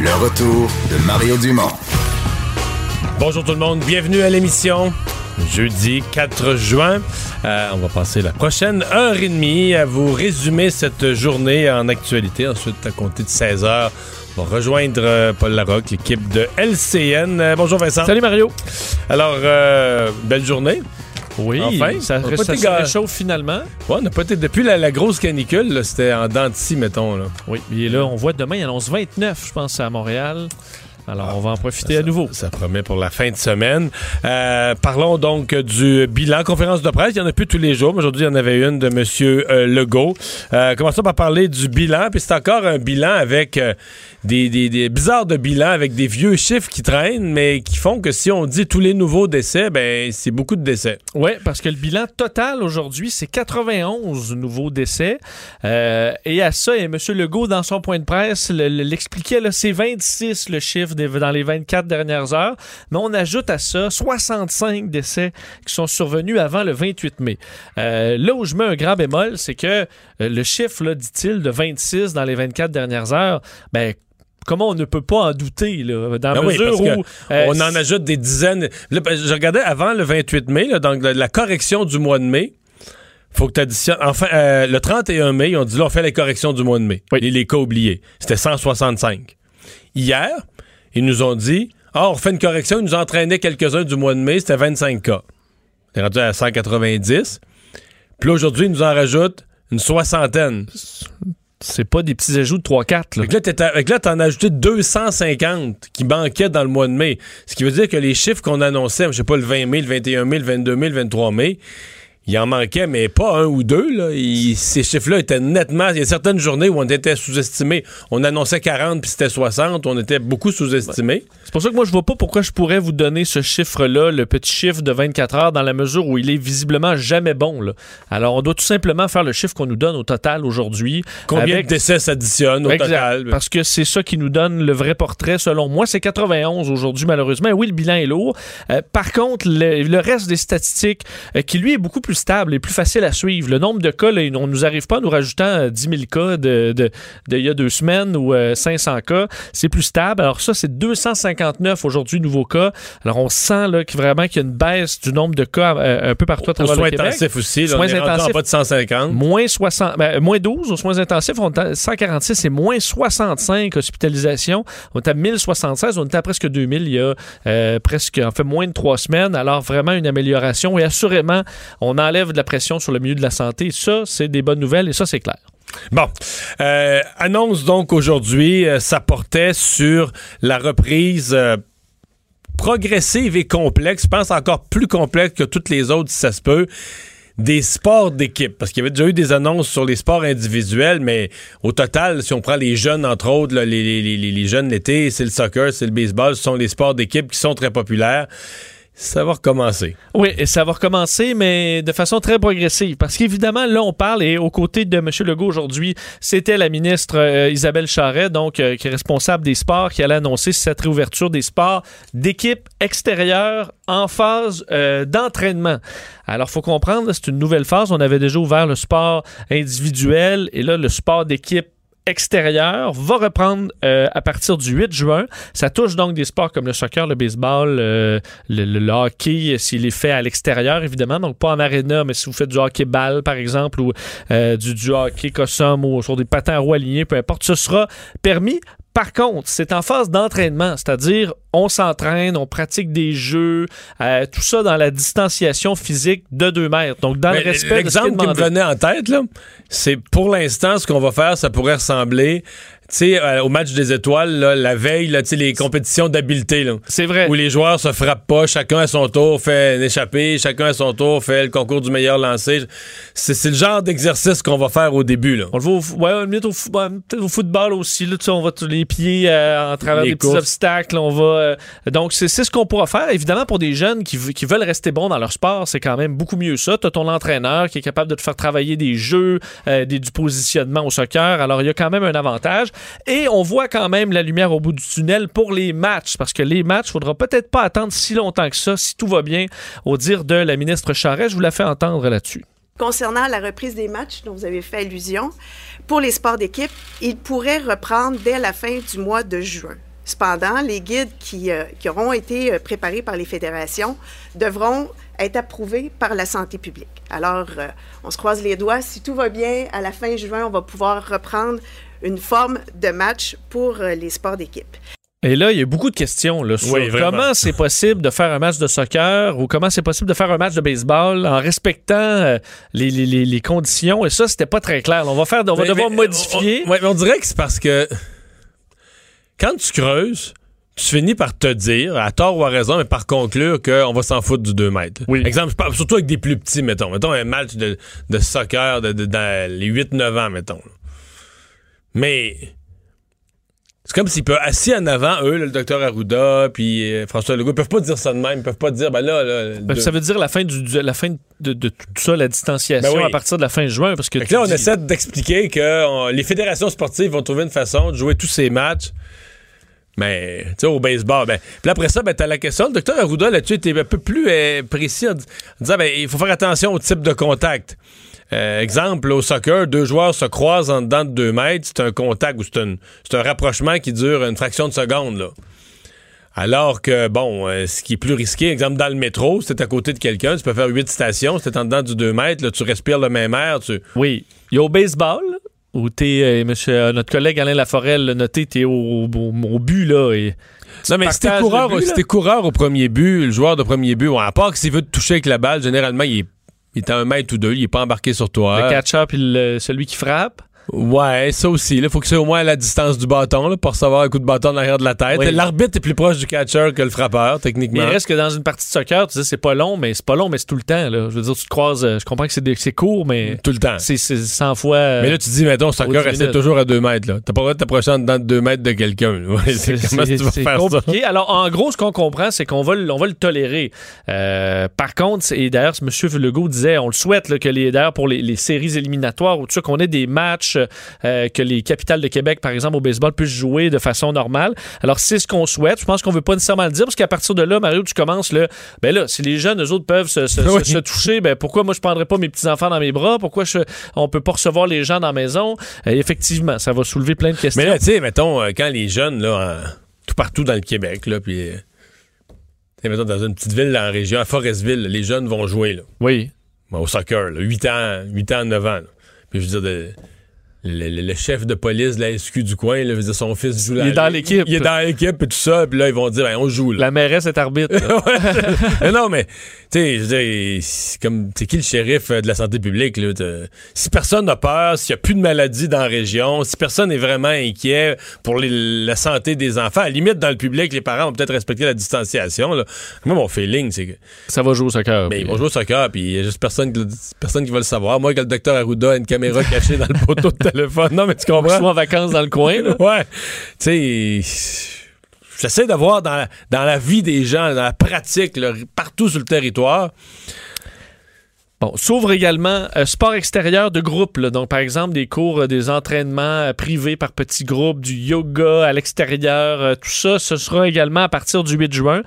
Le retour de Mario Dumont. Bonjour tout le monde, bienvenue à l'émission. Jeudi 4 juin, Euh, on va passer la prochaine heure et demie à vous résumer cette journée en actualité. Ensuite, à compter de 16 heures, on va rejoindre euh, Paul Larocque, l'équipe de LCN. Euh, bonjour Vincent. Salut Mario. Alors, euh, belle journée. Oui, Enfin, ça, on a pas ça se réchauffe finalement. Ouais, on n'a pas été depuis la, la grosse canicule, c'était en dents mettons. Là. Oui, et là, on voit demain, il annonce 29, je pense, à Montréal. Alors, on va en profiter à nouveau. Ça promet pour la fin de semaine. Euh, parlons donc du bilan. Conférence de presse, il y en a plus tous les jours. mais Aujourd'hui, il y en avait une de M. Euh, Legault. Euh, commençons par parler du bilan. Puis c'est encore un bilan avec euh, des, des, des bizarres de bilan, avec des vieux chiffres qui traînent, mais qui font que si on dit tous les nouveaux décès, ben c'est beaucoup de décès. Oui, parce que le bilan total aujourd'hui, c'est 91 nouveaux décès. Euh, et à ça, et M. Legault, dans son point de presse, le- le- l'expliquait, là, c'est 26 le chiffre dans les 24 dernières heures. Mais on ajoute à ça 65 décès qui sont survenus avant le 28 mai. Euh, là où je mets un grand bémol, c'est que euh, le chiffre, dit-il, de 26 dans les 24 dernières heures, ben, Comment on ne peut pas en douter, là, dans la Ben mesure où... euh, on en ajoute des dizaines. Là, ben, je regardais avant le 28 mai, là, donc la, correction du mois de mai. Faut que tu additionnes. Enfin, euh, le 31 mai, ont dit là, on fait les corrections du mois de mai. Les, les cas oubliés. C'était 165. Hier, ils nous ont dit Ah, on refait une correction. Ils nous entraînaient quelques-uns du mois de mai. C'était 25 cas. On est rendu à 190. Puis là, aujourd'hui, ils nous en rajoutent une soixantaine. C'est pas des petits ajouts de 3-4. là. Là, là, t'en as ajouté 250 qui manquaient dans le mois de mai. Ce qui veut dire que les chiffres qu'on annonçait, je sais pas, le 20 mai, le 21 mai, le 22 mai, le 23 mai, il en manquait, mais pas un ou deux. Là. Il- ces chiffres-là étaient nettement... Il y a certaines journées où on était sous-estimé. On annonçait 40 puis c'était 60. On était beaucoup sous-estimé. C'est pour ça que moi, je vois pas pourquoi je pourrais vous donner ce chiffre-là, le petit chiffre de 24 heures, dans la mesure où il est visiblement jamais bon. là. Alors, on doit tout simplement faire le chiffre qu'on nous donne au total aujourd'hui. Combien avec- de décès s'additionnent au Exact. total? Parce que c'est ça qui nous donne le vrai portrait, selon moi. C'est 91 aujourd'hui, malheureusement. Et oui, le bilan est lourd. Euh, par contre, le, le reste des statistiques, euh, qui lui est beaucoup plus stable et plus facile à suivre. Le nombre de cas, là, on nous arrive pas en nous rajoutant euh, 10 000 cas de, de, y a deux semaines ou euh, 500 cas. C'est plus stable. Alors ça, c'est 259 aujourd'hui nouveaux cas. Alors on sent là, que vraiment qu'il y a une baisse du nombre de cas euh, un peu partout à travers soins le Québec. intensifs aussi. Là, Soins on est rendu en intensifs. bas de 150. Moins, 60, ben, moins 12 aux soins intensifs, on est à 146 et moins 65 hospitalisations. On est à 1076, on était à presque 2000 il y a euh, presque, en fait, moins de trois semaines. Alors, vraiment une amélioration et assurément, on enlève de la pression sur le milieu de la santé. Ça, c'est des bonnes nouvelles et ça, c'est clair. Bon, Euh, annonce donc aujourd'hui, euh, ça portait sur la reprise euh, progressive et complexe, je pense encore plus complexe que toutes les autres si ça se peut, des sports d'équipe. Parce qu'il y avait déjà eu des annonces sur les sports individuels, mais au total, si on prend les jeunes, entre autres, les, les- les- les jeunes l'été, c'est le soccer, c'est le baseball, ce sont les sports d'équipe qui sont très populaires. Ça va recommencer. Oui, ça va recommencer, mais de façon très progressive. Parce qu'évidemment, là, on parle, et aux côtés de M. Legault aujourd'hui, c'était la ministre euh, Isabelle Charret, donc, euh, qui est responsable des sports, qui allait annoncer cette réouverture des sports d'équipe extérieure en phase euh, d'entraînement. Alors, faut comprendre, c'est une nouvelle phase. On avait déjà ouvert le sport individuel, et là, le sport d'équipe extérieur va reprendre euh, à partir du 8 juin. Ça touche donc des sports comme le soccer, le baseball, euh, le, le- hockey, euh, s'il est fait à l'extérieur, évidemment, donc pas en aréna, mais si vous faites du hockey-ball, par exemple, ou euh, du, du hockey cossum ou sur des patins à roues alignés, peu importe, ce sera permis. Par contre, c'est en phase d'entraînement, c'est-à-dire on s'entraîne, on pratique des jeux, euh, tout ça dans la distanciation physique de 2 mètres. Donc, dans Mais le respect de ce qui est L'exemple qui me venait en tête, c'est pour l'instant, ce qu'on va faire, ça pourrait ressembler sais, euh, au match des étoiles, là, la veille, là, tu sais, les compétitions d'habileté, là, C'est vrai. où les joueurs se frappent pas, chacun à son tour fait un échappé, chacun à son tour fait le concours du meilleur lancé. C'est le genre d'exercice qu'on va faire au début. Là. On le voit au, ouais, au, peut-être au football aussi. Là, tu on va tous les pieds euh, en travers Les des petits obstacles. On va, euh, donc, c'est ce qu'on pourra faire. Évidemment, pour des jeunes qui, veulent rester bons dans leur sport, c'est quand même beaucoup mieux ça. Tu as ton entraîneur qui est capable de te faire travailler des jeux, des, du positionnement au soccer. Alors, il y a quand même un avantage. Et on voit quand même la lumière au bout du tunnel pour les matchs. Parce que les matchs, faudra peut-être pas attendre si longtemps que ça, si tout va bien, au dire de la ministre Charest. Je vous la fais entendre là-dessus. Concernant la reprise des matchs dont vous avez fait allusion, pour les sports d'équipe, ils pourraient reprendre dès la fin du mois de juin. Cependant, les guides qui, euh, qui auront été euh, préparés par les fédérations devront être approuvés par la santé publique. Alors, euh, on se croise les doigts. Si tout va bien, à la fin juin, on va pouvoir reprendre une forme de match pour euh, les sports d'équipe. Et là, il y a beaucoup de questions là, sur Oui, comment c'est possible de faire un match de soccer ou comment c'est possible de faire un match de baseball en respectant euh, les, les- les- les conditions. Et ça, c'était pas très clair. là. On va, faire, on va Mais- devoir mais, modifier. On, ouais, mais on dirait que c'est parce que quand tu creuses, tu finis par te dire, à tort ou à raison, mais par conclure qu'on va s'en foutre du 2 mètres. Oui. Exemple, je parle surtout avec des plus petits, mettons. Mettons un match de, de soccer de, de- dans les 8-9 ans, mettons. là. Mais c'est comme s'ils peuvent, assis en avant, eux, là, le docteur Arruda, puis euh, François Legault, ils peuvent pas dire ça de même. Ils peuvent pas dire, ben là, Ben, ça veut dire la fin, du, du- la fin de, de tout ça, la distanciation Ben oui. à partir de la fin juin. Parce que, là, on essaie d'expliquer que on- les fédérations sportives vont trouver une façon de jouer tous ces matchs. Mais, tu sais, au baseball, ben. Puis après ça, ben, t'as la question. Le docteur Arruda, là-dessus, était un peu plus euh, précis en, en disant, ben, il faut faire attention au type de contact. Euh, exemple, au soccer, deux joueurs se croisent en dedans de deux mètres. C'est un contact ou c'est un, rapprochement qui dure une fraction de seconde, là. Alors que, bon, euh, ce qui est plus risqué, exemple, dans le métro, c'est à côté de quelqu'un, tu peux faire huit stations, c'est en dedans du 2 mètres, là, tu respires le même air, tu, Oui. Il y a au baseball, où t'es, euh, monsieur, euh, notre collègue Alain Laforelle l'a noté, t'es au, au, au but, là. Et Non, mais si t'es coureur, but, si t'es coureur au premier but, le joueur de premier but, à part que s'il veut te toucher avec la balle, généralement, il est, il est un mètre ou deux, il est pas embarqué sur toi. le catcher puis celui qui frappe. Ouais, ça aussi. Il faut que c'est au moins à la distance du bâton là, pour recevoir un coup de bâton en arrière de la tête. Oui. L'arbitre est plus proche du catcher que le frappeur, Mais techniquement. il reste que dans une partie de soccer, tu dis c'est pas long, mais c'est pas long, mais c'est tout le temps. Là. Je veux dire, tu te croises. euh, Je comprends que c'est court, mais Tout le temps. c'est c'est 100 fois. euh, Mais là, tu dis, mettons, soccer minutes. toujours à deux mètres. là. T'as pas le droit de t'approcher en dedans de deux mètres de quelqu'un. c'est comment tu vas c'est faire ça? compliqué. Alors, en gros, ce qu'on comprend, c'est qu'on va, le- on va le tolérer. Euh, par contre, et d'ailleurs, M. Legault disait, on le souhaite, là, que les, d'ailleurs, pour les, les séries éliminatoires ou tout ça, qu'on ait des matchs, euh, que les capitales de Québec, par exemple, au baseball, puissent jouer de façon normale. Alors, c'est ce qu'on souhaite. Je pense qu'on veut pas nécessairement le dire, parce qu'à partir de là, Mario, tu commences, là, ben là, si les jeunes, eux autres, peuvent se, se- Oui. se- se toucher, ben pourquoi moi, je prendrais pas mes petits-enfants dans mes bras? Pourquoi je, on peut pas recevoir les gens dans la maison? Euh, effectivement, ça va soulever plein de questions. Mais là, tu sais, mettons, euh, quand les jeunes, là, tout partout dans le Québec, là, puis. mettons, dans une petite ville dans la région, à Forestville, les jeunes vont jouer, là. oui. Au soccer, là, 8 ans, 8 ans, 9 ans. là. Puis je veux dire, de- le, le- le chef de police de la SQ du coin, là, dire, son fils joue Il là- est dans l'équipe. Il est dans l'équipe et tout ça, puis là, ils vont dire, ben, on joue, là. La mairesse est arbitre. Mais non, mais, tu sais, je veux dire, comme, c'est qui le shérif euh, de la santé publique, là? Si personne n'a peur, s'il n'y a plus de maladie dans la région, si personne est vraiment inquiet pour les- la santé des enfants, à la limite, dans le public, les parents vont peut-être respecter la distanciation, là. Moi, mon feeling, c'est que, Ça va jouer au soccer. ben, ils vont jouer au soccer, puis il y a juste personne, personne qui va le savoir. Moi, que le docteur Arruda a une caméra cachée dans le poteau de téléphone. Non, mais tu comprends? Soit en vacances dans le coin. là. Ouais. Tu sais, j'essaie de voir dans la, dans la vie des gens, dans la pratique, là, partout sur le territoire. Bon, s'ouvre également euh, sport extérieur de groupe. là. Donc, par exemple, des cours, euh, des entraînements euh, privés par petits groupes, du yoga à l'extérieur, euh, tout ça, ce sera également à partir du 8 juin.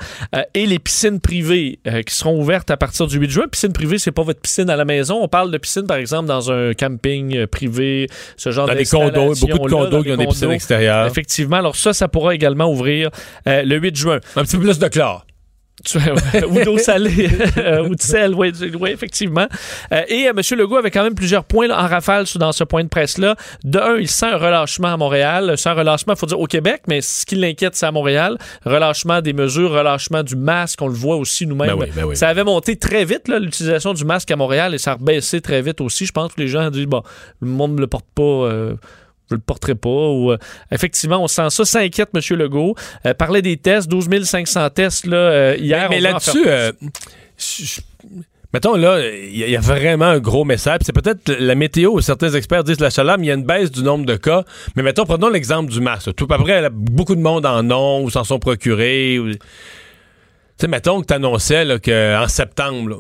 Et les piscines privées qui seront ouvertes à partir du 8 juin. Piscine privée, c'est pas votre piscine à la maison. On parle de piscine, par exemple, dans un camping privé, ce genre Dans des condos, beaucoup de condos qui ont des piscines extérieures. Effectivement. Alors ça, ça pourra également ouvrir le 8 juin. Un petit peu plus de chlore. Ou d'eau salée, euh, ou de sel, oui, effectivement. Euh, et euh, M. Legault avait quand même plusieurs points là, en rafale dans ce point de presse-là. De un, il sent un relâchement à Montréal. Un relâchement, il faut dire, au Québec, mais ce qui l'inquiète, c'est à Montréal. Relâchement des mesures, relâchement du masque, on le voit aussi nous-mêmes. Ben oui, ben oui. Ça avait monté très vite, l'utilisation du masque à Montréal, et ça a rebaissé très vite aussi. Je pense que les gens ont dit, bon, le monde ne le porte pas. euh, je le porterai pas. Ou, euh, effectivement, on sent ça. Ça inquiète M. Legault. Euh, parlait des tests, 12 500 tests là, euh, hier. mais mais là-dessus, euh, mettons là, il y, a- il y a vraiment un gros message. C'est peut-être la météo où certains experts disent la chaleur, mais il y a une baisse du nombre de cas. Mais mettons, prenons l'exemple du masque. Tout à près, là, beaucoup de monde en ont ou s'en sont procurés. ou- Tu sais, mettons que tu annonçais qu'en septembre, là,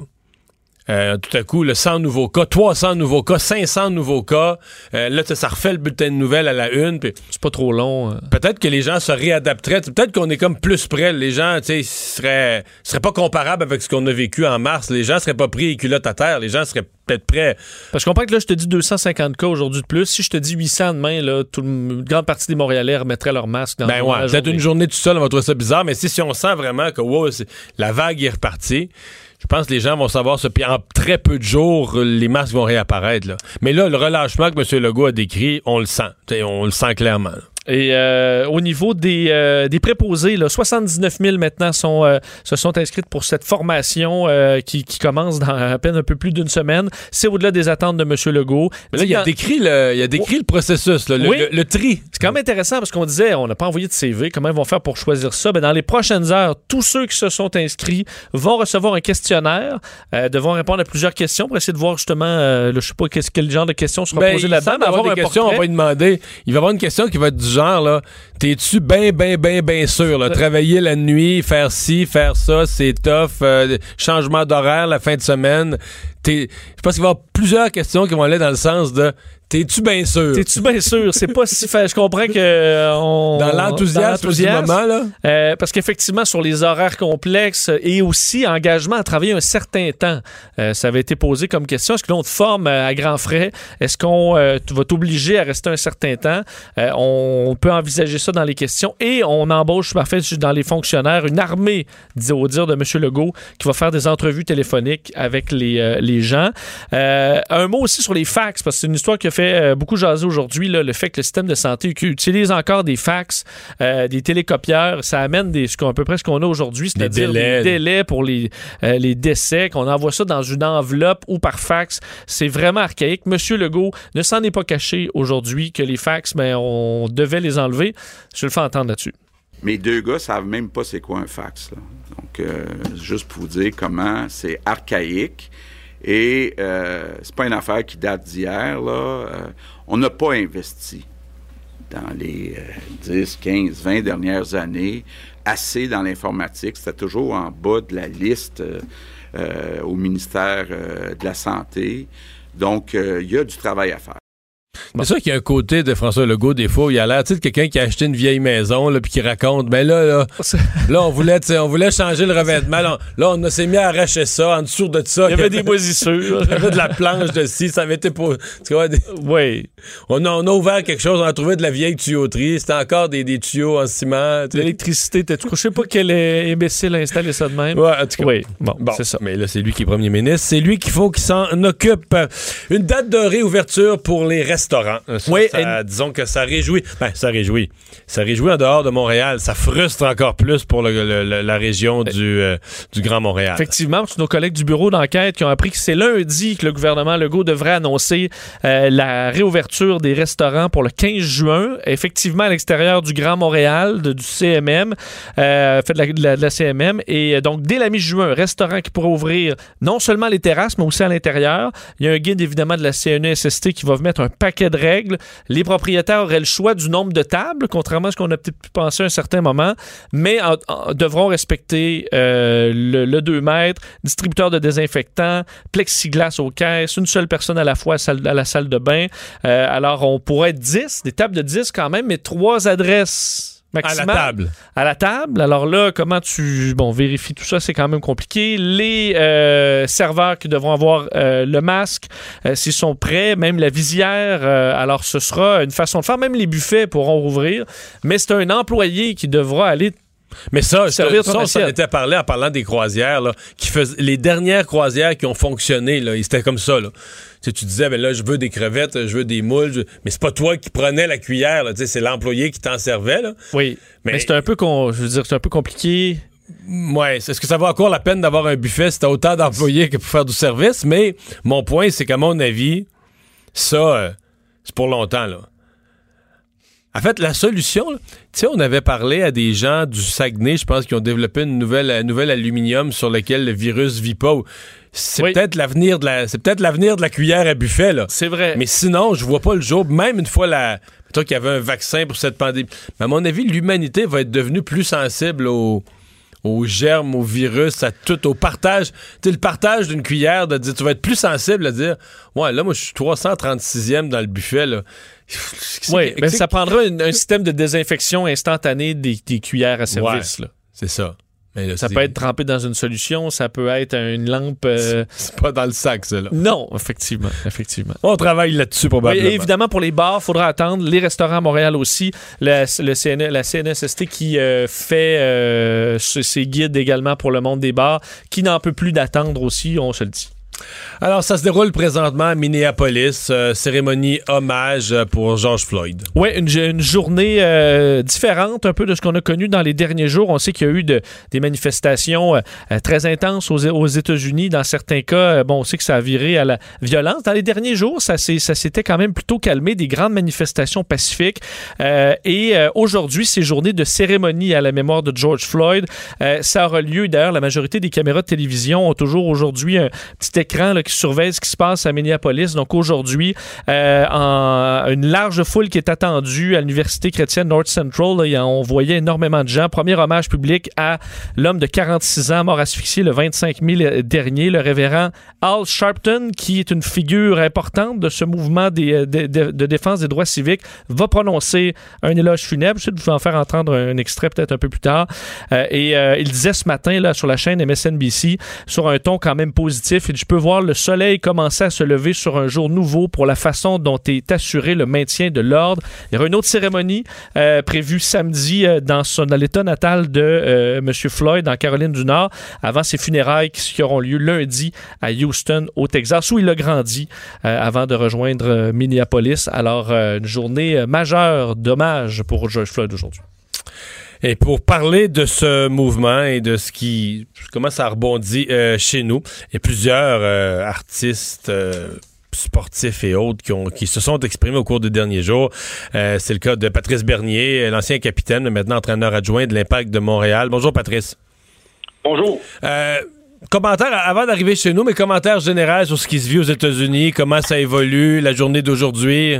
euh, tout à coup, le 100 nouveaux cas, 300 nouveaux cas, 500 nouveaux cas. Euh, là, ça refait le bulletin de nouvelles à la une. C'est pas trop long. euh. peut-être que les gens se réadapteraient. Peut-être qu'on est comme plus près. Les gens, tu sais, seraient, seraient pas comparables avec ce qu'on a vécu en mars. Les gens seraient pas pris les culottes à terre. Les gens seraient peut-être prêts. Parce que je comprends que là, je te dis 250 cas aujourd'hui de plus. Si je te dis 800 demain, là, tout une grande partie des Montréalais remettraient leur masque dans Ben ouais, peut-être journée. une journée tout seul, on va trouver ça bizarre. Mais si, si on sent vraiment que wow, la vague est repartie, je pense que les gens vont savoir ça. Puis en très peu de jours, les masques vont réapparaître. Mais là, le relâchement que M. Legault a décrit, on le sent. On le sent clairement. Et euh, au niveau des, euh, des préposés, là, 79 000 maintenant sont, euh, se sont inscrites pour cette formation qui, qui commence dans à peine un peu plus d'une semaine. C'est au-delà des attentes de M. Legault. Mais là, il a décrit le, il a décrit le processus, là, le, Oui. le- le tri. C'est quand même intéressant parce qu'on disait, on n'a pas envoyé de CV. Comment ils vont faire pour choisir ça? Ben, dans les prochaines heures, tous ceux qui se sont inscrits vont recevoir un questionnaire, devront répondre à plusieurs questions pour essayer de voir justement, le- je sais pas quel genre de questions seront Ben, posées il là-dedans. semble mais avoir avoir des questions, on va lui demander. Il va y avoir une question qui va être du genre, là, t'es-tu bien, bien, bien, bien sûr, là, travailler la nuit, faire ci, faire ça, c'est tough, euh, changement d'horaire la fin de semaine. T'es- Je pense qu'il va y avoir plusieurs questions qui vont aller dans le sens de t'es-tu bien sûr? T'es-tu bien sûr? C'est pas si fa- Je comprends que. euh, on- Dans l'enthousiasme du moment, là? Euh, parce qu'effectivement, sur les horaires complexes et aussi engagement à travailler un certain temps, euh, ça avait été posé comme question. Est-ce que l'on te forme à grands frais? Est-ce qu'on vas t'obliger à rester un certain temps? On peut envisager ça dans les questions et on embauche, parfait, dans les fonctionnaires, une armée, au dire de M. Legault, qui va faire des entrevues téléphoniques avec les, les gens. Un mot aussi sur les fax, parce que c'est une histoire qui a fait euh, beaucoup jaser aujourd'hui, le fait que le système de santé qui utilise encore des fax, euh, des télécopieurs, ça amène des, ce qu'on- à peu près ce qu'on a aujourd'hui, c'est-à-dire des délais. délais pour les, euh, les décès, qu'on envoie ça dans une enveloppe ou par fax. C'est vraiment archaïque. Monsieur Legault ne s'en est pas caché aujourd'hui que les fax, mais on devait les enlever. Je le fais entendre là-dessus. Mes deux gars savent même pas c'est quoi un fax. là. Donc, euh, juste pour vous dire comment c'est archaïque. Et euh, c'est pas une affaire qui date d'hier. là. Euh, on n'a pas investi dans les euh, 10, 15, 20 dernières années assez dans l'informatique. C'était toujours en bas de la liste euh, euh, au ministère de la Santé. Donc, il y a du travail à faire. C'est sûr qu'il y a un côté de François Legault, des fois, où il a l'air, tu sais, de quelqu'un qui a acheté une vieille maison, là, puis qui raconte, ben là, là, là, on voulait, tu on voulait changer le revêtement. Là, on, s'est mis à arracher ça, en dessous de ça. Il y avait des moisissures. Il y avait de la planche de scie, ça avait été pour. Tu vois, des- Oui. on, a, on a ouvert quelque chose, on a trouvé de la vieille tuyauterie, c'était encore des, des tuyaux en ciment. tu. L'électricité, t'es- je sais pas quel imbécile a installé ça de même. Ouais, en tout cas. Oui, bon, Bon, c'est ça. Mais là, c'est lui qui est premier ministre. C'est lui qu'il faut qu'il s'en occupe. Une date de réouverture pour les restaurants. Ça, Oui, ça- disons que ça réjouit. Ben, ça réjouit. Ça réjouit en dehors de Montréal. Ça frustre encore plus pour le- le- le- la région du, euh, du Grand Montréal. Effectivement, c'est nos collègues du bureau d'enquête qui ont appris que c'est lundi que le gouvernement Legault devrait annoncer euh, la réouverture des restaurants pour le 15 juin. Effectivement, à l'extérieur du Grand Montréal, de- du CMM, euh, fait de la, de la- de la CMM. Et euh, donc, dès la mi-juin, restaurant qui pourra ouvrir non seulement les terrasses, mais aussi à l'intérieur. Il y a un guide, évidemment, de la CNESST qui va mettre un paquet de règles. Les propriétaires auraient le choix du nombre de tables, contrairement à ce qu'on a peut-être pu penser à un certain moment, mais devront respecter euh, le, le 2 mètres, distributeur de désinfectants, plexiglas aux caisses, une seule personne à la fois à la salle de bain. Euh, alors, on pourrait être 10, des tables de 10 quand même, mais trois adresses à la table. à la table. Alors là, comment tu bon vérifies tout ça, c'est quand même compliqué. Les euh, serveurs qui devront avoir euh, le masque, euh, s'ils sont prêts, même la visière. alors ce sera une façon de faire. Même les buffets pourront rouvrir, mais c'est un employé qui devra aller Mais ça, ça, on s'en était parlé en parlant des croisières, là, qui fais- les dernières croisières qui ont fonctionné, là, c'était comme ça. Là. Tu, sais, tu disais, ben là, je veux des crevettes, je veux des moules, je- mais c'est pas toi qui prenais la cuillère, là, tu sais, c'est l'employé qui t'en servait. Là. Oui. Mais, Mais- c'est un peu con, je veux dire, c'est un peu compliqué. Ouais, est-ce que ça vaut encore la peine d'avoir un buffet si t'as autant d'employés que pour faire du service? Mais mon point, c'est qu'à mon avis, ça, euh, c'est pour longtemps, là. En fait, la solution, tu sais, on avait parlé à des gens du Saguenay, je pense, qui ont développé une nouvelle, un nouvel aluminium sur lequel le virus vit pas. C'est Oui. peut-être l'avenir de la, c'est peut-être l'avenir de la cuillère à buffet, là. C'est vrai. Mais sinon, je vois pas le jour, même une fois la, toi qu'il y avait un vaccin pour cette pandémie. Mais à mon avis, l'humanité va être devenue plus sensible aux, aux germes, aux virus, à tout, au partage. Tu sais, le partage d'une cuillère, de dire, tu vas être plus sensible à dire, ouais, là, moi, je suis 336e dans le buffet, là. Oui, mais C'est- ça prendra une- un système de désinfection instantané des, des cuillères à service. là. C'est ça. Mais là, Ça peut être trempé dans une solution, ça peut être une lampe. euh, C'est pas dans le sac, ça, là. Non, effectivement, effectivement. On travaille là-dessus, probablement. et évidemment, pour les bars, il faudra attendre. Les restaurants à Montréal aussi. La, le CN la CNSST qui euh, fait euh, ses guides également pour le monde des bars, qui n'en peut plus d'attendre aussi, on se le dit. Alors, ça se déroule présentement à Minneapolis, euh, cérémonie hommage euh, pour George Floyd. Oui, une, journée euh, différente un peu de ce qu'on a connu dans les derniers jours. On sait qu'il y a eu de- des manifestations très intenses aux, États-Unis. Dans certains cas, bon, on sait que ça a viré à la violence. Dans les derniers jours, ça s'était quand même plutôt calmé, des grandes manifestations pacifiques. Et aujourd'hui, c'est journée de cérémonie à la mémoire de George Floyd. Ça aura lieu, d'ailleurs, la majorité des caméras de télévision ont toujours aujourd'hui un petit écran là, qui surveille ce qui se passe à Minneapolis. Donc aujourd'hui, euh, en, une large foule qui est attendue à l'Université chrétienne North Central. Là, on voyait énormément de gens. Premier hommage public à l'homme de 46 ans mort asphyxié le 25 mai dernier, le révérend Al Sharpton, qui est une figure importante de ce mouvement des, euh, de, de- de défense des droits civiques, va prononcer un éloge funèbre. Je vais vous en faire entendre un extrait peut-être un peu plus tard. Euh, et euh, il disait ce matin là, sur la chaîne MSNBC, sur un ton quand même positif, dit, je peux voir le soleil commencer à se lever sur un jour nouveau pour la façon dont est assuré le maintien de l'ordre. Il y aura une autre cérémonie euh, prévue samedi euh, dans, son, dans l'état natal de euh, M. Floyd en Caroline du Nord, avant ses funérailles qui, auront lieu lundi à Houston, au Texas, où il a grandi avant de rejoindre Minneapolis. Alors, une journée majeure d'hommage pour George Floyd aujourd'hui. Et pour parler de ce mouvement et de ce qui comment ça rebondit euh, chez nous, il y a plusieurs euh, artistes euh, sportifs et autres qui, ont, qui se sont exprimés au cours des derniers jours. C'est le cas de Patrice Bernier, l'ancien capitaine, mais maintenant entraîneur adjoint de l'Impact de Montréal. Bonjour Patrice. Bonjour. Commentaire avant d'arriver chez nous, mais commentaire général sur ce qui se vit aux États-Unis, comment ça évolue, la journée d'aujourd'hui?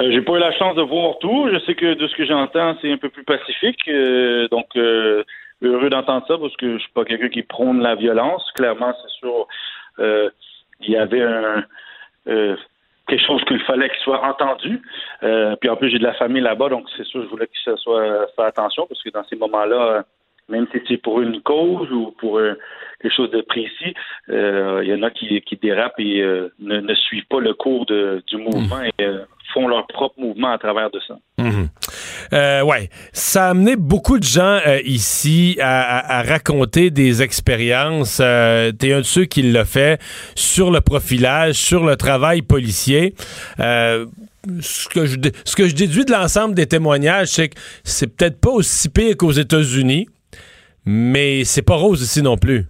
Euh, j'ai pas eu la chance de voir tout. Je sais que de ce que j'entends, c'est un peu plus pacifique. Euh, donc, euh, heureux d'entendre ça parce que je suis pas quelqu'un qui prône la violence. Clairement, c'est sûr, euh, il y avait un, euh, quelque chose qu'il fallait qu'il soit entendu. Puis en plus, j'ai de la famille là-bas, donc c'est sûr, je voulais que ça soit fait attention parce que dans ces moments-là, même si c'est pour une cause ou pour quelque chose de précis, euh, il y en a qui, qui dérapent et euh, ne, ne suivent pas le cours de, du mouvement font leur propre mouvement à travers de ça. Euh, ouais, ça a amené beaucoup de gens euh, ici à, raconter des expériences. Euh, T'es un de ceux qui l'a fait sur le profilage, sur le travail policier. Euh, ce que je ce que je déduis de l'ensemble des témoignages, c'est que c'est peut-être pas aussi pire qu'aux États-Unis, mais c'est pas rose ici non plus.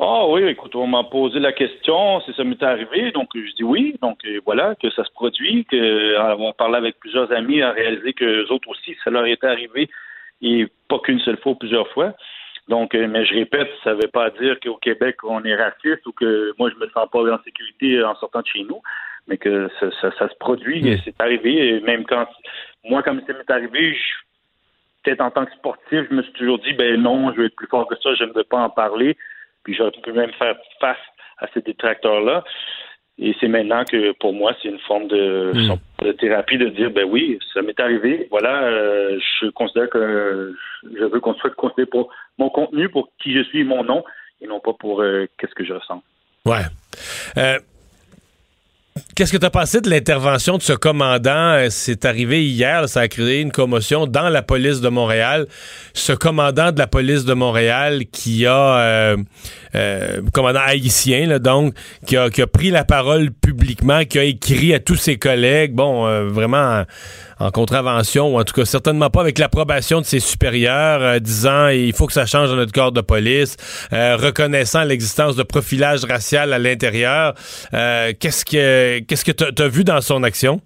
Ah oui, écoute, on m'a posé la question si ça m'était arrivé, donc je dis oui, donc euh, voilà, que ça se produit, que euh, on parlait avec plusieurs amis à réaliser que eux autres aussi, ça leur était arrivé, et pas qu'une seule fois, plusieurs fois. Donc, euh, mais je répète, ça ne veut pas dire qu'au Québec, on est raciste ou que moi, je me sens pas en sécurité en sortant de chez nous, mais que ça, ça, ça se produit, et c'est arrivé, et même quand, moi, comme ça m'est arrivé, je, peut-être en tant que sportif, je me suis toujours dit, ben non, je vais être plus fort que ça, je ne veux pas en parler, puis j'aurais pu même faire face à ces détracteurs-là. Et c'est maintenant que, pour moi, c'est une forme de, de thérapie de dire, ben oui, ça m'est arrivé. Voilà, euh, je considère que je veux qu'on soit considéré pour mon contenu, pour qui je suis, mon nom, et non pas pour euh, qu'est-ce que je ressens. Ouais. Euh, Qu'est-ce que tu as pensé de l'intervention de ce commandant? Euh, C'est arrivé hier, ça a créé une commotion dans la police de Montréal. Ce commandant de la police de Montréal qui a, euh, euh, commandant haïtien, donc, qui a, qui a pris la parole publiquement, qui a écrit à tous ses collègues, bon, vraiment en, en contravention, ou en tout cas certainement pas avec l'approbation de ses supérieurs, disant il faut que ça change dans notre corps de police, reconnaissant l'existence de profilage racial à l'intérieur. Qu'est-ce que qu'est-ce que tu as vu dans son action?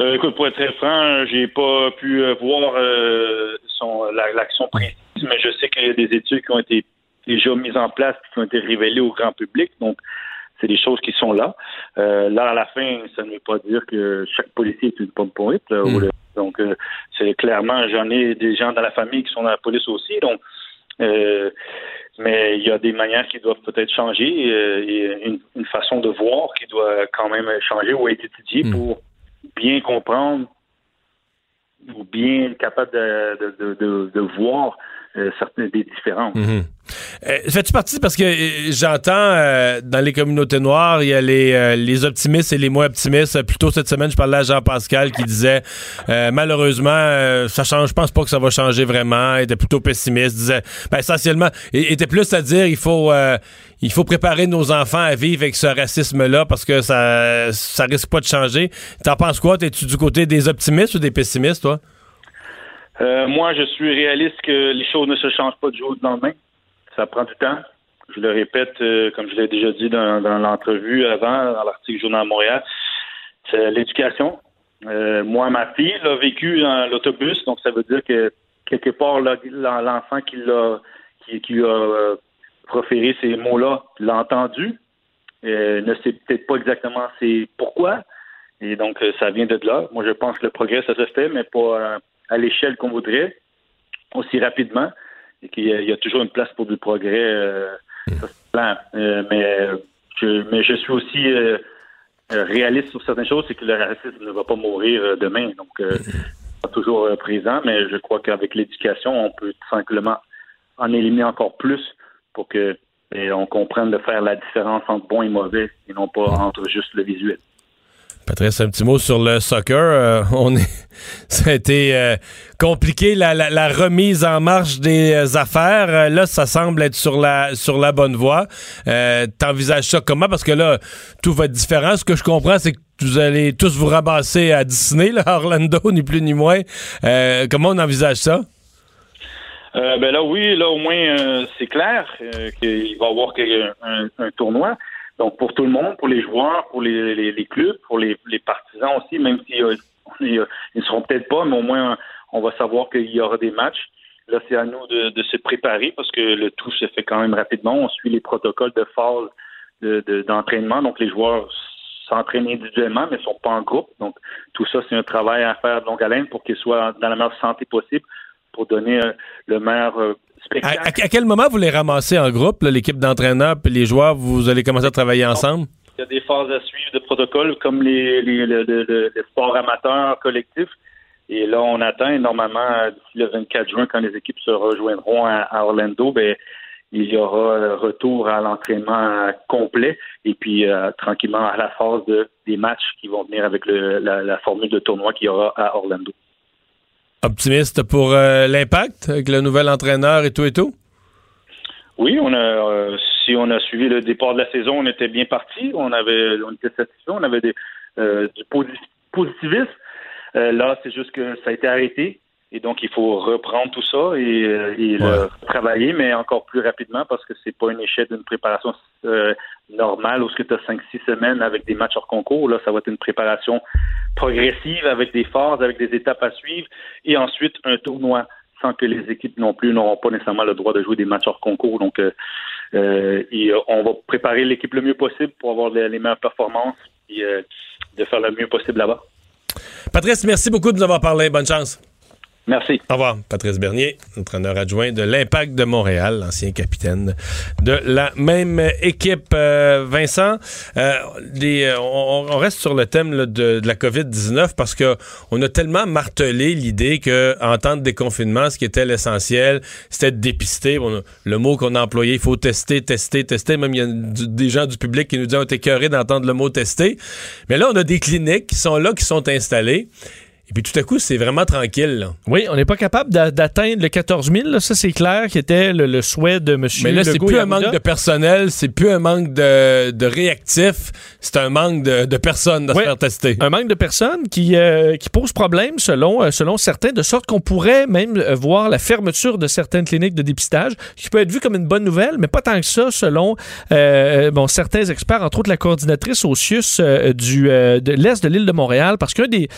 Euh, écoute, pour être très franc, j'ai pas pu euh, voir euh, son la- l'action précise, mais je sais qu'il y a des études qui ont été déjà mises en place et qui ont été révélées au grand public. Donc, c'est des choses qui sont là. Euh, là, à la fin, ça ne veut pas dire que chaque policier est une pomme pourrite. le- Donc, c'est clairement, j'en ai des gens dans la famille qui sont dans la police aussi. Donc, euh, mais il y a des manières qui doivent peut-être changer euh, et une, une façon de voir qui doit quand même changer ou être étudiée pour bien comprendre ou bien être capable de, de, de, de voir euh, certaines des différences. Euh, Fais-tu partie parce que euh, j'entends dans les communautés noires, il y a les, les optimistes et les moins optimistes. Plus tôt cette semaine, je parlais à Jean-Pascal qui disait malheureusement, ça change, je pense pas que ça va changer vraiment. Il était plutôt pessimiste, disait ben, essentiellement, il était plus à dire il faut il faut préparer nos enfants à vivre avec ce racisme-là parce que ça ça risque pas de changer. T'en penses quoi? T'es-tu du côté des optimistes ou des pessimistes, toi? Euh, moi, je suis réaliste que les choses ne se changent pas du jour au lendemain. Ça prend du temps. Je le répète, euh, comme je l'ai déjà dit dans, l'entrevue avant, dans l'article Journal Montréal, c'est l'éducation. Euh, moi, ma fille l'a vécu dans l'autobus, donc ça veut dire que quelque part, l'enfant qui l'a qui, a proféré ces mots-là l'a entendu, ne sait peut-être pas exactement c'est pourquoi. Et donc, ça vient de là. Moi, je pense que le progrès, ça se fait, mais pas à l'échelle qu'on voudrait, aussi rapidement, et qu'il y, a- il y a toujours une place pour du progrès. euh, clair. Euh, mais, je, mais je suis aussi euh, euh, réaliste sur certaines choses, c'est que le racisme ne va pas mourir demain. Donc, euh, pas toujours présent, mais je crois qu'avec l'éducation, on peut tout simplement en éliminer encore plus pour que et on comprenne de faire la différence entre bon et mauvais et non pas entre juste le visuel. Patrice, un petit mot sur le soccer. Euh, on est, ça a été euh, compliqué la, la- la remise en marche des euh, affaires. Là, ça semble être sur la sur la bonne voie. T'envisages ça comment? Parce que là, tout va être différent. Ce que je comprends, c'est que vous allez tous vous ramasser à Disney, là, Orlando, ni plus ni moins. Comment on envisage ça? Ben là, oui, là, au moins, c'est clair qu'il va y avoir un tournoi. Donc, pour tout le monde, pour les joueurs, pour les, clubs, pour les, partisans aussi, même si euh, ils ne seront peut-être pas, mais au moins, on va savoir qu'il y aura des matchs. Là, c'est à nous de, se préparer parce que le tout se fait quand même rapidement. On suit les protocoles de phase de- de- d'entraînement. Donc, les joueurs s'entraînent individuellement, mais ne sont pas en groupe. Donc, tout ça, c'est un travail à faire de longue haleine pour qu'ils soient dans la meilleure santé possible pour donner euh, le meilleur euh, à, spectacle. à- à quel moment vous les ramassez en groupe, l'équipe d'entraîneurs puis les joueurs? Vous allez commencer à travailler ensemble? Il y a des phases à suivre de protocole comme les, les, le, le- le- le sport amateur collectif. Et là, on attend et normalement euh, d'ici le 24 juin, quand les équipes se rejoindront à, à Orlando, ben il y aura euh, retour à l'entraînement complet et puis euh, tranquillement à la phase de, des matchs qui vont venir avec le, la, la formule de tournoi qu'il y aura à Orlando. Optimiste pour euh, l'impact avec le nouvel entraîneur et tout et tout? Oui, on a euh, si on a suivi le départ de la saison, on était bien parti, on avait on était satisfait, on avait des, euh, du. Euh, là, c'est juste que ça a été arrêté et donc il faut reprendre tout ça et, euh, le travailler, mais encore plus rapidement parce que c'est pas une échelle d'une préparation euh, normale où ce que tu as 5-6 semaines avec des matchs hors concours. Là, ça va être une préparation progressive avec des phases, avec des étapes à suivre et ensuite un tournoi sans que les équipes non plus n'auront pas nécessairement le droit de jouer des matchs hors concours. Donc, euh, et, on va préparer l'équipe le mieux possible pour avoir les, les meilleures performances et euh, de faire le mieux possible là-bas. Patrice, merci beaucoup de nous avoir parlé. Bonne chance. Merci. Au revoir, Patrice Bernier, entraîneur adjoint de l'Impact de Montréal, ancien capitaine de la même équipe. Euh, Vincent, euh, euh, on, reste sur le thème de, la COVID-19 parce que on a tellement martelé l'idée que en temps de déconfinement, ce qui était l'essentiel, c'était de dépister. Le mot qu'on a employé, il faut tester, tester, tester. Même il y a des gens du public qui nous disent on est écœurés d'entendre le mot tester. Mais là, on a des cliniques qui sont là, qui sont installées. Et puis tout à coup, c'est vraiment tranquille. là. Oui, on n'est pas capable d'a- d'atteindre le 14 000. là. Ça, c'est clair, qui était le, le souhait de M. Mais là, c'est plus un manque de personnel, c'est plus un manque de, de réactifs, c'est un manque de, de personnes à se faire tester. Un manque de personnes qui, euh, qui pose problème selon, euh, selon certains, de sorte qu'on pourrait même euh, voir la fermeture de certaines cliniques de dépistage, qui peut être vu comme une bonne nouvelle, mais pas tant que ça selon euh, bon, certains experts, entre autres la coordinatrice au CIUS euh, du, de l'Est de l'île de Montréal, parce qu'un des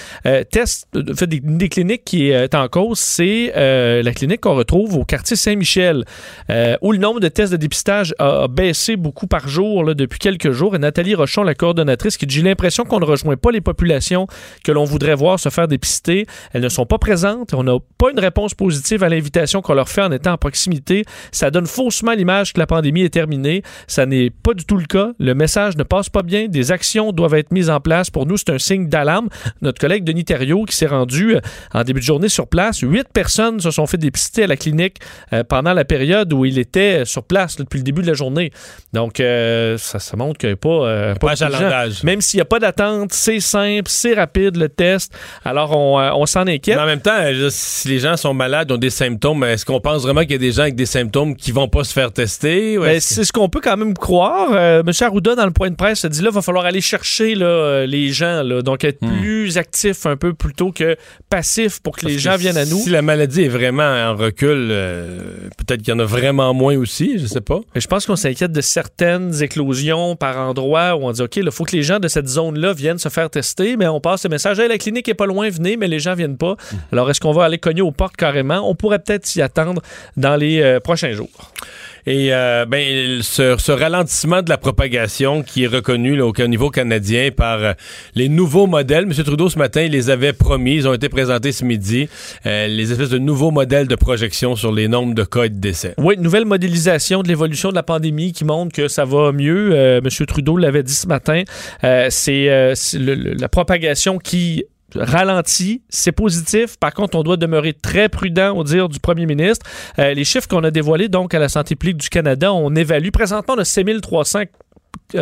tests, fait, des, des cliniques qui est en cause, c'est euh, la clinique qu'on retrouve au quartier Saint-Michel, euh, où le nombre de tests de dépistage a, baissé beaucoup par jour depuis quelques jours. Et Nathalie Rochon, la coordonnatrice, qui dit J'ai l'impression qu'on ne rejoint pas les populations que l'on voudrait voir se faire dépister. Elles ne sont pas présentes. On n'a pas une réponse positive à l'invitation qu'on leur fait en étant en proximité. Ça donne faussement l'image que la pandémie est terminée. Ça n'est pas du tout le cas. Le message ne passe pas bien. Des actions doivent être mises en place. Pour nous, c'est un signe d'alarme. Notre collègue Denis Thériault, qui s'est rendu euh, en début de journée sur place, huit personnes se sont fait dépister à la clinique euh, pendant la période où il était sur place là, depuis le début de la journée. Donc, euh, ça, ça montre qu'il n'y a pas, euh, pas de. Même s'il n'y a pas d'attente, c'est simple, c'est rapide le test. Alors, on, euh, on s'en inquiète. Mais en même temps, si les gens sont malades, ont des symptômes, est-ce qu'on pense vraiment qu'il y a des gens avec des symptômes qui vont pas se faire tester? Ben, que- c'est ce qu'on peut quand même croire. Euh, M. Arruda, dans le point de presse, a dit là, il va falloir aller chercher là, les gens, là, donc être plus actif un peu plutôt que passif pour que les gens que viennent à nous. Si la maladie est vraiment en recul, euh, peut-être qu'il y en a vraiment moins aussi, je sais pas. Mais Je pense qu'on s'inquiète de certaines éclosions par endroits où on dit OK, il faut que les gens de cette zone-là viennent se faire tester, mais on passe le message Hey, la clinique est pas loin, venez, mais les gens viennent pas. Alors, est-ce qu'on va aller cogner aux portes carrément? On pourrait peut-être s'y attendre dans les euh, prochains jours. Et euh, ben, ce, ce ralentissement de la propagation qui est reconnu là, au, au niveau canadien par euh, les nouveaux modèles. M. Trudeau, ce matin, il les avait promis. Ils ont été présentés ce midi. euh, les espèces de nouveaux modèles de projection sur les nombres de cas et de décès. Oui, nouvelle modélisation de l'évolution de la pandémie qui montre que ça va mieux. Euh, M. Trudeau l'avait dit ce matin. Euh, c'est la propagation qui ralentit, c'est positif. Par contre, on doit demeurer très prudent au dire du premier ministre. Euh, les chiffres qu'on a dévoilés donc à la santé publique du Canada, on évalue présentement a 6300 euh,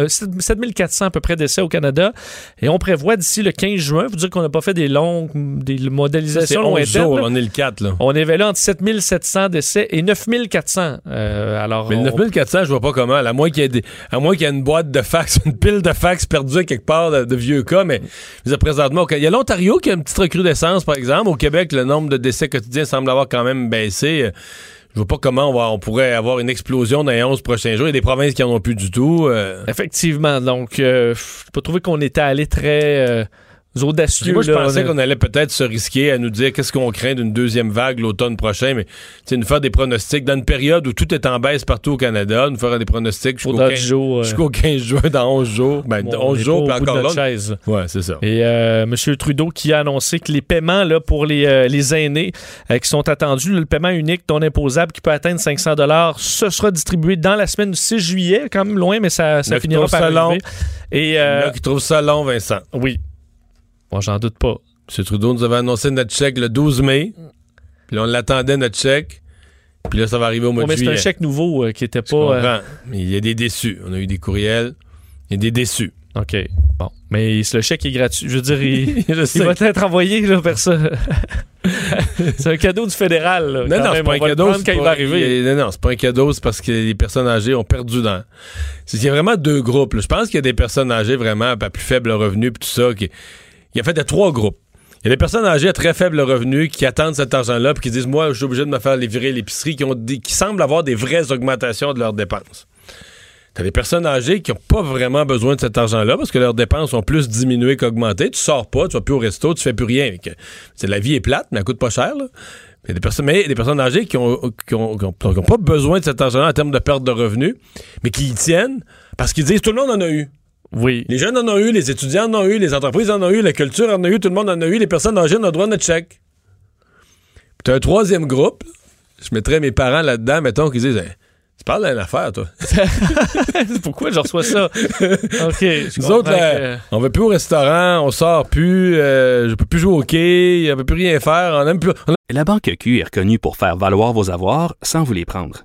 7400 à peu près d'essais au Canada et on prévoit d'ici le 15 juin, vous dire qu'on n'a pas fait des longues des modélisations 11 lointaines, jours, là. là, on est le 4. Là. On évalue entre 7700 décès et 9400. Euh, alors, Mais on- 9400, je vois pas comment. À moins qu'il y ait, des- à moins qu'il y ait une boîte de fax, une pile de fax perdue à quelque part de, de vieux cas, mais dire, présentement, il y a l'Ontario qui a une petite recrudescence, par exemple. Au Québec, le nombre de décès quotidiens semble avoir quand même baissé. Je vois pas comment on, va, on pourrait avoir une explosion dans les 11 prochains jours. Il y a des provinces qui en ont plus du tout. euh. Effectivement. Donc, euh, j'ai pas trouvé qu'on était allé très euh, audacieux. Moi, je pensais qu'on allait peut-être se risquer à nous dire qu'est-ce qu'on craint d'une deuxième vague l'automne prochain, mais tu sais, nous faire des pronostics dans une période où tout est en baisse partout au Canada, nous faire des pronostics jusqu'au Pour 15, dix jours, euh, jusqu'au 15 juin, dans 11 jours. Ben, bon, on 11 est jours, puis encore là. Ouais, c'est ça. Et euh, M. Trudeau qui a annoncé que les paiements là, pour les, euh, les aînés qui sont attendus, le paiement unique non imposable qui peut atteindre 500 ce sera distribué dans la semaine du 6 juillet, quand même loin, mais ça, finira par arriver. Et Il y en a qui trouvent ça long, Vincent. oui, bon, j'en doute pas. M. Trudeau nous avait annoncé notre chèque le 12 mai. Puis là, on l'attendait, notre chèque. Puis là, ça va arriver au mois Bon, mais de c'est juillet. un chèque nouveau euh, qui était pas. euh. Mais il y a des déçus. On a eu des courriels. Il y a des déçus. OK. Bon. Mais le chèque est gratuit. Je veux dire, il, il va être envoyé là, vers ça. c'est un cadeau du fédéral. là, Non, non, c'est pas un cadeau. c'est quand il va arriver. il- Non, non, c'est pas un cadeau, c'est parce que les personnes âgées ont perdu dans. c'est- Il y a vraiment deux groupes. là. Je pense qu'il y a des personnes âgées vraiment à plus faible revenu puis tout ça. Qui... Il a fait de trois groupes. Il y a des personnes âgées à très faible revenu qui attendent cet argent-là puis qui disent Moi, je suis obligé de me faire les virer l'épicerie, qui, ont semblent avoir des vraies augmentations de leurs dépenses. T'as des personnes âgées qui n'ont pas vraiment besoin de cet argent-là parce que leurs dépenses ont plus diminué qu'augmenté. Tu sors pas, tu vas plus au resto, tu fais plus rien. C'est- la vie est plate, mais elle coûte pas cher. Là. A des personnes, mais des personnes âgées qui ont, qui ont- qui ont- qui ont pas besoin de cet argent-là en termes de perte de revenus, mais qui y tiennent parce qu'ils disent tout le monde en a eu. Oui. Les jeunes en ont eu, les étudiants en ont eu, les entreprises en ont eu, la culture en a eu, tout le monde en a eu, les personnes âgées ont le droit à notre chèque. T'as un troisième groupe, je mettrais mes parents là-dedans, mettons, qui disent Hey, Tu parles d'une affaire, toi. Pourquoi je reçois ça? OK. je Nous autres, là, que- on va plus au restaurant, on sort plus, euh, je peux plus jouer au quai, on peut plus rien faire, on aime plus. on- La Banque Q est reconnue pour faire valoir vos avoirs sans vous les prendre.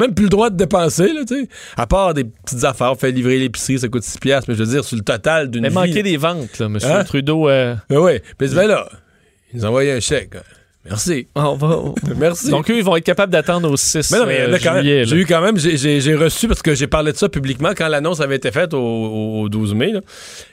Même plus le droit de dépenser, là, tu sais. À part des petites affaires, faire livrer l'épicerie, ça coûte 6 piastres, mais je veux dire, sur le total d'une Mais vie. manquer des ventes, là, M. Hein? Trudeau. euh, Ben oui. Puis ben là, ils nous envoyaient un chèque. Merci. on va... Merci. Donc, eux, ils vont être capables d'attendre au 6 Mais non, mais euh, quand juillet. j'ai eu quand même, j'ai- reçu, parce que j'ai parlé de ça publiquement quand l'annonce avait été faite au, au- au 12 mai, là.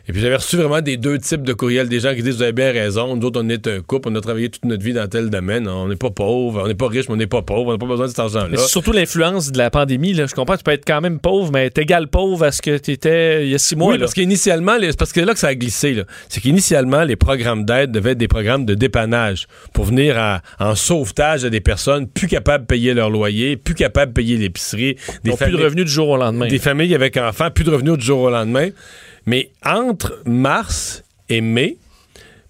Et puis j'avais reçu vraiment des deux types de courriels, des gens qui disent, vous avez bien raison, nous autres, on est un couple, on a travaillé toute notre vie dans tel domaine, on n'est pas pauvre, on n'est pas riche, mais on n'est pas pauvre, on n'a pas besoin de cet argent-là. c'est surtout l'influence de la pandémie. Là. Je comprends, tu peux être quand même pauvre, mais t'es égal pauvre à ce que t'étais il y a six mois. Oui, là. parce qu'initialement, c'est parce que là que ça a glissé. C'est qu'initialement, les programmes d'aide devaient être des programmes de dépannage pour venir à- en sauvetage à des personnes plus capables de payer leur loyer, plus capables de payer l'épicerie, des plus de revenus du jour au lendemain. des familles avec enfants, plus de revenus du jour au lendemain. Mais entre mars et mai,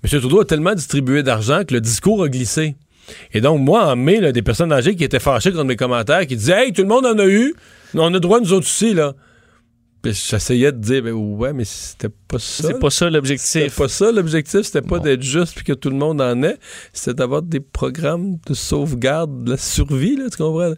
M. Trudeau a tellement distribué d'argent que le discours a glissé. Et donc, moi, en mai, là, des personnes âgées qui étaient fâchées contre mes commentaires, qui disaient Hey, tout le monde en a eu, on a droit, nous autres aussi, là. J'essayais de dire, ben ouais, mais c'était pas ça. C'est pas ça C'était l'objectif. pas ça l'objectif, c'était pas d'être juste puis que tout le monde en ait, c'était d'avoir des programmes de sauvegarde de la survie, là, tu comprends?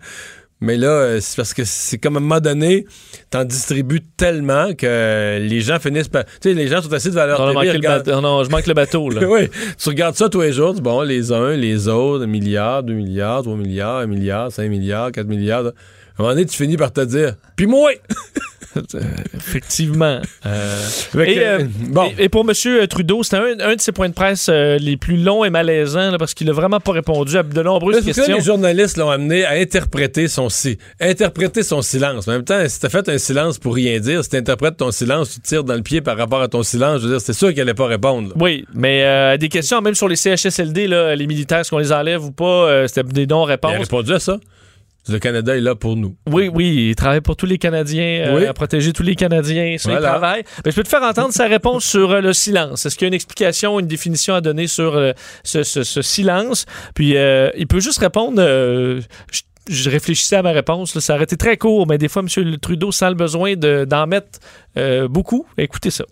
Mais là, euh, c'est parce que c'est comme à un moment donné, t'en distribues tellement que les gens finissent par. Tu sais, les gens sont assis devant leur On a télé, manqué le regardent- bateau. Non, je manque le bateau. Là. oui, tu regardes ça tous les jours, bon, les uns, les autres, un milliard, deux milliards, trois milliards, un milliard, cinq milliards, quatre milliards. À un moment donné, tu finis par te dire, puis moi! Effectivement. Euh, et, euh, bon. et, et pour M. Trudeau, c'était un, un de ses points de presse euh, les plus longs et malaisants là, parce qu'il a vraiment pas répondu à de nombreuses c'est que là, questions. les journalistes l'ont amené à interpréter son, si interpréter son silence. En même temps, si t'as fait un silence pour rien dire, si t'interprètes ton silence, tu te tires dans le pied par rapport à ton silence, je veux dire, c'est sûr qu'il allait pas répondre. là. Oui, mais euh, des questions, même sur les CHSLD, là, les militaires, est-ce qu'on les enlève ou pas, euh, c'était des Il a non-réponses. répondu à ça. Le Canada est là pour nous. Oui, oui, il travaille pour tous les Canadiens, euh, Oui. à protéger tous les Canadiens. Ça, il Voilà. travaille. Mais je peux te faire entendre sa réponse sur euh, le silence. Est-ce qu'il y a une explication, une définition à donner sur euh, ce, ce- ce silence? Puis euh, il peut juste répondre. je, je réfléchissais à ma réponse. là. ça aurait été très court, mais des fois, M. Trudeau sent le besoin de- d'en mettre beaucoup. Écoutez ça.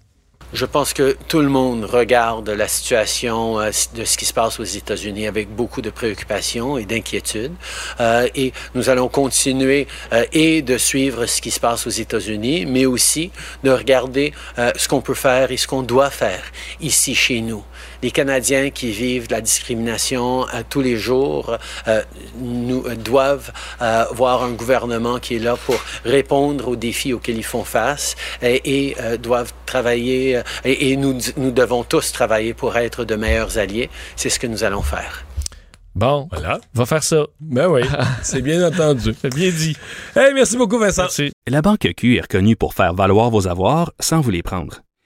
Je pense que tout le monde regarde la situation euh, de ce qui se passe aux États-Unis avec beaucoup de préoccupations et d'inquiétudes. Euh, et nous allons continuer euh, et de suivre ce qui se passe aux États-Unis, mais aussi de regarder euh, ce qu'on peut faire et ce qu'on doit faire ici chez nous. Les Canadiens qui vivent la discrimination euh, tous les jours euh, nous, euh, doivent euh, voir un gouvernement qui est là pour répondre aux défis auxquels ils font face et, et, euh, doivent travailler et, et nous, nous devons tous travailler pour être de meilleurs alliés. C'est ce que nous allons faire. Bon, Voilà. va faire ça. Ben oui, c'est bien entendu. C'est bien dit. Hey, merci beaucoup, Vincent. Merci. La Banque Q est reconnue pour faire valoir vos avoirs sans vous les prendre.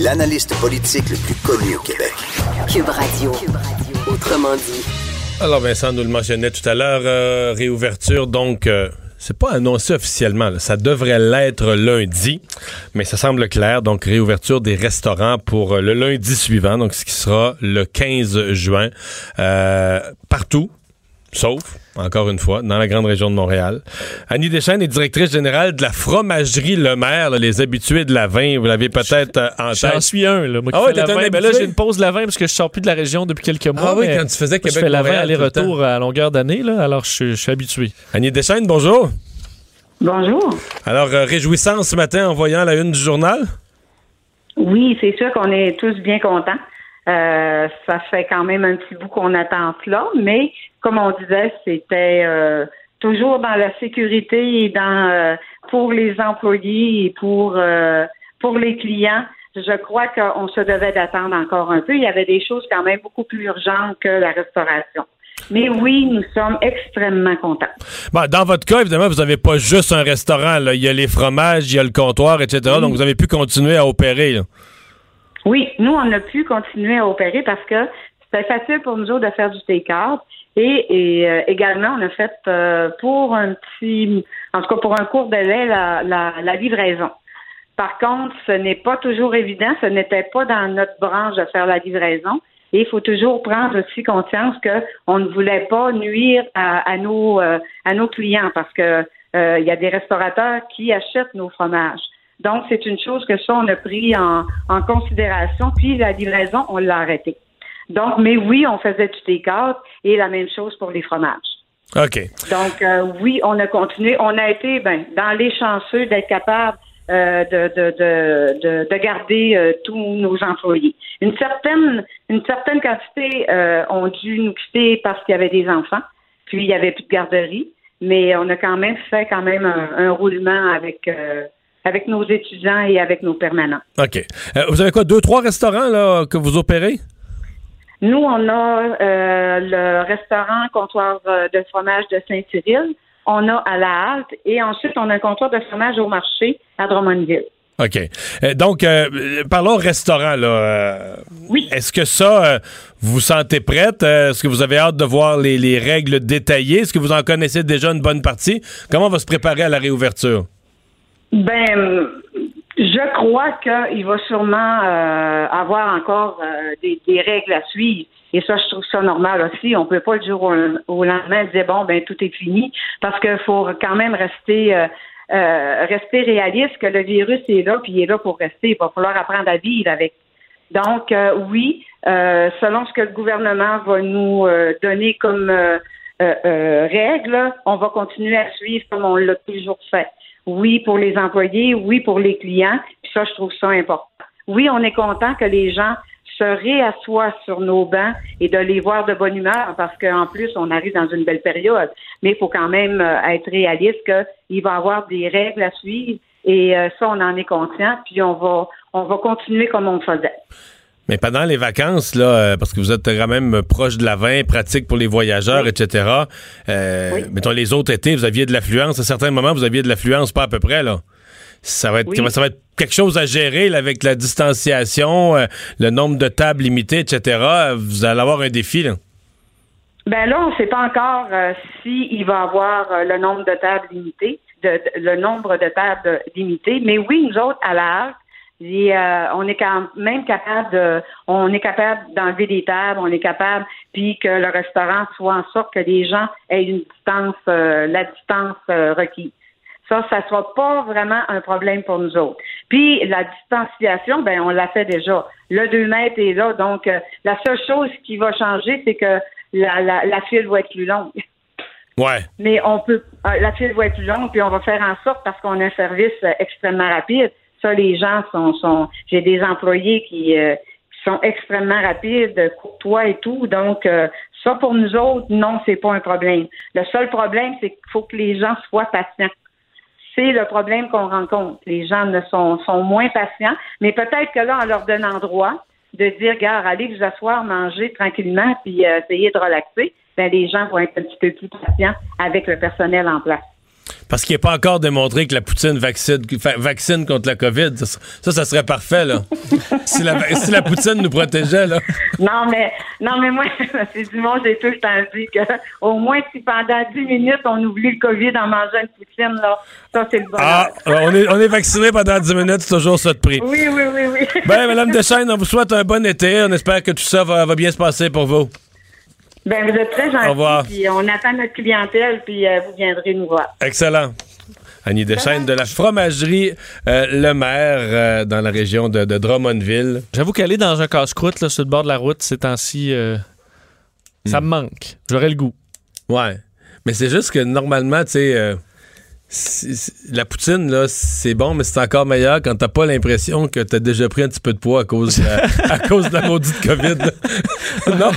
l'analyste politique le plus connu au Québec. Cube Radio. Autrement dit. Alors, Vincent nous le mentionnait tout à l'heure, euh, réouverture, donc, euh, c'est pas annoncé officiellement, là. ça devrait l'être lundi, mais ça semble clair, donc réouverture des restaurants pour euh, le lundi suivant, donc ce qui sera le 15 juin, euh, partout, sauf, encore une fois, dans la grande région de Montréal. Annie Deschênes est directrice générale de la fromagerie Le Maire, là, les habitués de la vin, vous l'avez peut-être euh, en J'en suis un, là. Moi qui Ah ouais, la t'es un vin. Ben là, j'ai une pause de la vin parce que je sors plus de la région depuis quelques mois. Ah oui, quand tu faisais moi, je Québec fais la vin aller-retour à longueur d'année, là. Alors, je, je suis habitué. Annie Deschênes, bonjour. Bonjour. Alors, euh, réjouissance ce matin en voyant la une du journal? Oui, c'est sûr qu'on est tous bien contents. Euh, ça fait quand même un petit bout qu'on attend cela, mais comme on disait, c'était euh, toujours dans la sécurité et dans euh, pour les employés et pour euh, pour les clients. Je crois qu'on se devait d'attendre encore un peu. Il y avait des choses quand même beaucoup plus urgentes que la restauration. Mais oui, nous sommes extrêmement contents. Bon, dans votre cas, évidemment, vous n'avez pas juste un restaurant. Là. Il y a les fromages, il y a le comptoir, etc. Donc, vous avez pu continuer à opérer. là. Oui, nous, on a pu continuer à opérer parce que c'était facile pour nous autres de faire du take-out. Et, et, euh, également, on a fait euh, pour un petit, en tout cas pour un court délai, la, la, la livraison. Par contre, ce n'est pas toujours évident, ce n'était pas dans notre branche de faire la livraison. Et il faut toujours prendre aussi conscience qu'on ne voulait pas nuire à, à nos, euh, à nos clients parce que euh, il y a des restaurateurs qui achètent nos fromages. Donc, c'est une chose que ça, on a pris en, en considération. Puis, la livraison, on l'a arrêté. Donc, mais oui, on faisait du take-out et la même chose pour les fromages. OK. Donc, euh, oui, on a continué. On a été ben, dans les chanceux d'être capable euh, de, de, de, de, de garder euh, tous nos employés. Une certaine, une certaine quantité ont dû nous quitter parce qu'il y avait des enfants, puis il n'y avait plus de garderie, mais on a quand même fait quand même un, un roulement avec, avec nos étudiants et avec nos permanents. OK. Euh, vous avez quoi, deux, trois restaurants là, que vous opérez? Nous, on a euh, le restaurant comptoir euh, de fromage de Saint-Cyril, on a à la halte et ensuite on a un comptoir de fromage au marché à Drummondville. OK. Euh, donc, euh, parlons restaurant. Là. Euh, Oui. Est-ce que ça, euh, vous vous sentez prête? Est-ce que vous avez hâte de voir les, les règles détaillées? Est-ce que vous en connaissez déjà une bonne partie? Comment on va se préparer à la réouverture? Ben, je crois qu'il va sûrement euh, avoir encore euh, des, des règles à suivre. Et ça, je trouve ça normal aussi. On peut pas le jour au, lendemain dire bon, ben tout est fini, parce qu'il faut quand même rester euh, euh, rester réaliste que le virus est là, puis il est là pour rester. Il va falloir apprendre à vivre avec. Donc, euh, oui, euh, selon ce que le gouvernement va nous donner comme règles, on va continuer à suivre comme on l'a toujours fait. Oui, pour les employés, oui, pour les clients. Puis ça, je trouve ça important. Oui, on est content que les gens se réassoient sur nos bancs et de les voir de bonne humeur parce qu'en plus, on arrive dans une belle période. Mais il faut quand même euh, être réaliste qu'il va y avoir des règles à suivre et euh, ça, on en est conscient. Puis on va, on va continuer comme on le faisait. Mais pendant les vacances, là, euh, parce que vous êtes quand même proche de la vin, pratique pour les voyageurs, etc. Euh, Oui. Mettons, les autres étés, vous aviez de l'affluence. À certains moments, vous aviez de l'affluence, pas à peu près, là. Ça va être, Oui. ça va être quelque chose à gérer là, avec la distanciation, euh, le nombre de tables limitées, etc. Vous allez avoir un défi, là. Ben là, on ne sait pas encore euh, s'il va avoir le nombre de tables limité, de, de- le nombre de tables limité. Mais oui, nous autres, à l'art, on est quand même capable de, on est capable d'enlever des tables, on est capable, puis que le restaurant soit en sorte que les gens aient une distance, euh, la distance euh, requise. Ça, ça ne sera pas vraiment un problème pour nous autres. Puis la distanciation, ben on l'a fait déjà. Le 2 mètres est là, donc euh, la seule chose qui va changer, c'est que la, la, la file va être plus longue. Ouais. Mais on peut, euh, la file va être plus longue, puis on va faire en sorte parce qu'on a un service euh, extrêmement rapide. Ça, les gens sont, j'ai des employés qui, euh, qui sont extrêmement rapides, courtois et tout. Donc, euh, ça pour nous autres, non, c'est pas un problème. Le seul problème, c'est qu'il faut que les gens soient patients. C'est le problème qu'on rencontre. Les gens ne sont, sont moins patients, mais peut-être que là, en leur donnant droit de dire, gars, allez vous asseoir, manger tranquillement, puis euh, essayer de relaxer, ben, les gens vont être un petit peu plus patients avec le personnel en place. Parce qu'il n'est pas encore démontré que la poutine vaccine, contre la COVID. Ça, ça, ça serait parfait, là. si, la, si la poutine nous protégeait, là. Non, mais non, mais moi, c'est du monde, j'ai tout le temps dit que au moins si pendant 10 minutes on oublie le COVID en mangeant une poutine, là, ça c'est le bonheur. Ah, on est, on est vacciné pendant 10 minutes, c'est toujours ça de prix. Oui, oui, oui, oui. Ben, Madame Deschaines, on vous souhaite un bon été. On espère que tout ça va, va bien se passer pour vous. Ben, vous êtes très gentils. Au revoir. Puis on attend notre clientèle, puis euh, vous viendrez nous voir. Excellent. Annie Deschaines de la fromagerie euh, Le Maire euh, dans la région de, de Drummondville. J'avoue qu'aller dans un casse-croûte là, sur le bord de la route ces temps-ci, euh, ça me manque. J'aurais le goût. Ouais. Mais c'est juste que normalement, tu sais, euh, la poutine, là, c'est bon, mais c'est encore meilleur quand t'as pas l'impression que t'as déjà pris un petit peu de poids à cause de la, à cause de la maudite COVID. non.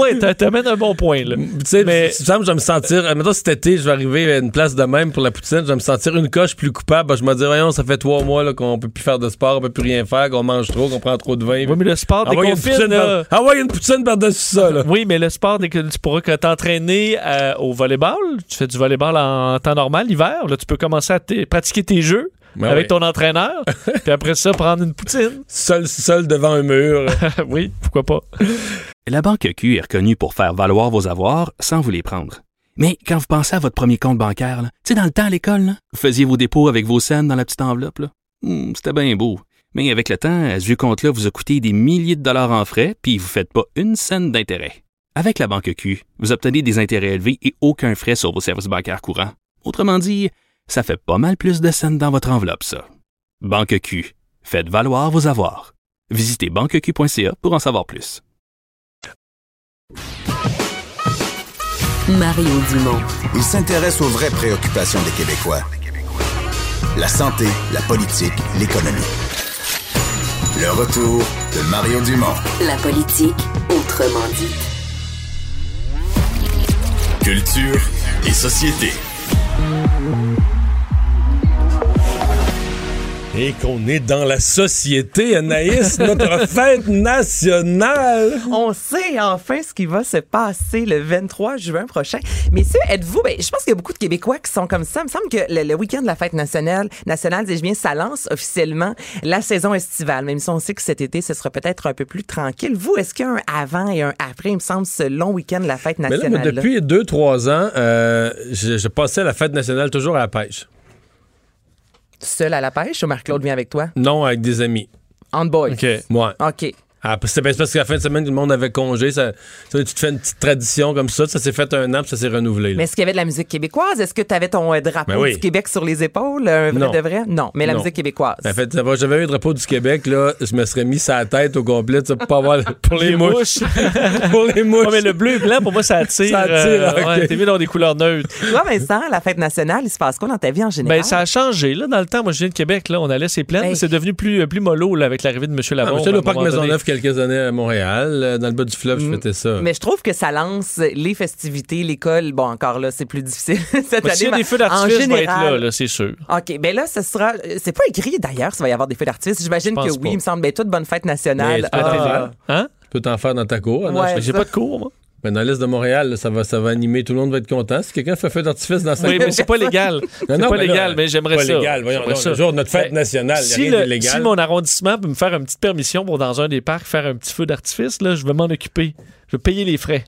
Ouais, t'a- t'amènes un bon point, là. Tu sais, Mais- je vais me sentir. Maintenant, cet été, je vais arriver à une place de même pour la poutine. Je vais me sentir une coche plus coupable. Je me dis, voyons, ça fait trois mois qu'on peut plus faire de sport, on peut plus rien faire, qu'on mange trop, qu'on prend trop de vin. Oui, mais le sport poutine là. par- Ah ouais, une poutine par-dessus ça, là. Oui, mais le sport, dès que tu pourras que t'entraîner euh, au volleyball, tu fais du volleyball en temps normal, l'hiver, là, tu peux commencer à t- pratiquer tes jeux Ben avec oui. ton entraîneur, puis après ça, prendre une poutine. Seul, seul devant un mur. oui, pourquoi pas. La Banque Q est reconnue pour faire valoir vos avoirs sans vous les prendre. Mais quand vous pensez à votre premier compte bancaire, tu sais, dans le temps à l'école, là, vous faisiez vos dépôts avec vos scènes dans la petite enveloppe. là. Hmm, C'était bien beau. Mais avec le temps, ce vieux compte-là vous a coûté des milliers de dollars en frais, puis vous ne faites pas une scène d'intérêt. Avec la Banque Q, vous obtenez des intérêts élevés et aucun frais sur vos services bancaires courants. Autrement dit, ça fait pas mal plus de scènes dans votre enveloppe, ça. Banque Q, faites valoir vos avoirs. Visitez banqueq.ca pour en savoir plus. Mario Dumont. Il s'intéresse aux vraies préoccupations des Québécois. La santé, la politique, l'économie. Le retour de Mario Dumont. La politique, autrement dit. Culture et société. Thank you. Et qu'on est dans la société, Anaïs, notre fête nationale. On sait enfin ce qui va se passer le 23 juin prochain. Messieurs, êtes-vous, ben, je pense qu'il y a beaucoup de Québécois qui sont comme ça. Il me semble que le, le week-end de la fête nationale, nationale, dis-je bien, ça lance officiellement la saison estivale. Même si on sait que cet été, ce sera peut-être un peu plus tranquille. Vous, est-ce qu'il y a un avant et un après, il me semble, ce long week-end de la fête Mais là, nationale? depuis deux, trois ans, euh, je, je passais la fête nationale toujours à la pêche. Seul à la pêche ou Marc-Claude vient avec toi? Non, avec des amis. On boy. OK. Ouais. OK. Ah, c'est bien parce qu'à la fin de semaine, tout le monde avait congé. Ça, ça, tu te fais une petite tradition comme ça. Ça s'est fait un an, puis ça s'est renouvelé. là. Mais est-ce qu'il y avait de la musique québécoise? Est-ce que tu avais ton euh, drapeau Ben oui. du Québec sur les épaules, un vrai Non. de vrai? Non, mais la Non. musique québécoise. En fait, j'avais eu le drapeau du Québec, là, je me serais mis sa tête au complet, pour pas avoir pour les, Les mouches. pour les mouches. Mais le bleu et blanc, pour moi, ça attire. Ça attire, euh, ok. ouais, T'es mieux dans des couleurs neutres. Toi, Vincent, la fête nationale, il se passe quoi dans ta vie en général? Ben, ça a changé. Là, dans le temps, moi, je viens de Québec. Là, on allait ces plaines, Hey. mais c'est devenu plus, plus mollo là, avec l'arrivée de M. Ah, Mais quelques années à Montréal. euh, Dans le bas du fleuve, je Mm. fêtais ça. Mais je trouve que ça lance les festivités, l'école. Bon, encore là, c'est plus difficile cette Mais année. S'il y a mais des feux en d'artifice, je vais être général- là, là, c'est sûr. OK, ben là, ce sera. C'est pas écrit d'ailleurs s'il va y avoir des feux d'artifice. J'imagine que oui, pas. il me semble. Ben, toute bonne fête Mais nationale. tu peux t'en Ah. faire. Hein? Tu peux t'en faire dans ta cour. non, Ouais, je- J'ai pas de cours, moi. Mais dans l'Est de Montréal, là, ça va, ça va animer. Tout le monde va être content. Si quelqu'un fait feu d'artifice dans sa Oui, mais c'est pas légal. C'est Non, non, pas mais là, légal, mais j'aimerais pas ça. légal. Voyons, donc, ça. le jour de notre fête Ben, nationale, si, rien d'illégal. si mon arrondissement peut me faire une petite permission pour dans un des parcs faire un petit feu d'artifice, là, je vais m'en occuper. Je vais payer les frais.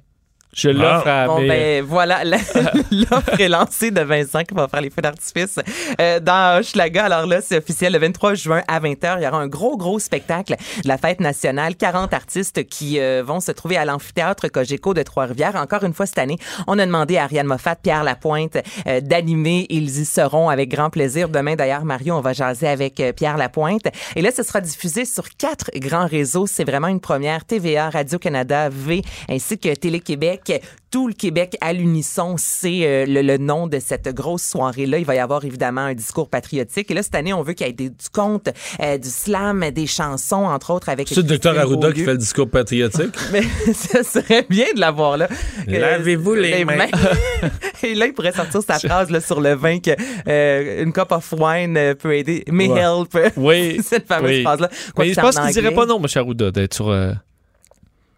Je l'offre à Bon, ben voilà, l'offre est lancée de Vincent qui va faire les feux d'artifice euh, dans Hochelaga. Alors là, c'est officiel. Le 23 juin à 20h, il y aura un gros, gros spectacle de la fête nationale. 40 artistes qui euh, vont se trouver à l'amphithéâtre Cogeco de Trois-Rivières. Encore une fois cette année, on a demandé à Ariane Moffat, Pierre Lapointe euh, d'animer. Ils y seront avec grand plaisir. Demain, d'ailleurs, Mario, on va jaser avec euh, Pierre Lapointe. Et là, ce sera diffusé sur quatre grands réseaux. C'est vraiment une première. TVA, Radio-Canada, V, ainsi que Télé-Québec. Tout le Québec à l'unisson, c'est euh, le, le nom de cette grosse soirée-là. Il va y avoir évidemment un discours patriotique. Et là, cette année, on veut qu'il y ait des- du conte, euh, du slam, des chansons, entre autres, avec... C'est le docteur Arruda qui fait le discours patriotique. Mais ça serait bien de l'avoir là. Euh, Lavez-vous les mains. Et là, il pourrait sortir sa phrase là, sur le vin que euh, une cup of wine peut aider. May Ouais. help. Oui. Cette fameuse oui. phrase-là. Mais je pense en qu'il dirait pas non, M. Arruda, d'être sur...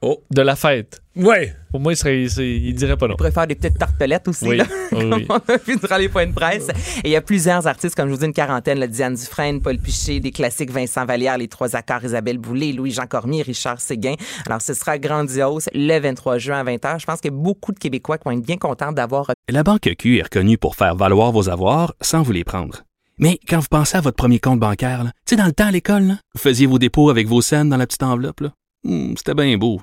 Oh. De la fête. Ouais. Pour moi, il, serait, c'est- il dirait pas non. Il pourrait faire des petites tartelettes aussi. Oui, là, oui, comme oui. on a vu durant les points de presse. Et il y a plusieurs artistes, comme je vous dis, une quarantaine. là, Diane Dufresne, Paul Piché, des classiques Vincent Vallière, Les Trois Accords, Isabelle Boulay, Louis-Jean Cormier, Richard Séguin. Alors, ce sera grandiose le 23 juin à 20h. Je pense qu'il y a beaucoup de Québécois qui vont être bien contents d'avoir La Banque Q est reconnue pour faire valoir vos avoirs sans vous les prendre. Mais quand vous pensez à votre premier compte bancaire, là, tu sais, dans le temps à l'école, là, vous faisiez vos dépôts avec vos scènes dans la petite enveloppe. là. Hmm, C'était bien beau.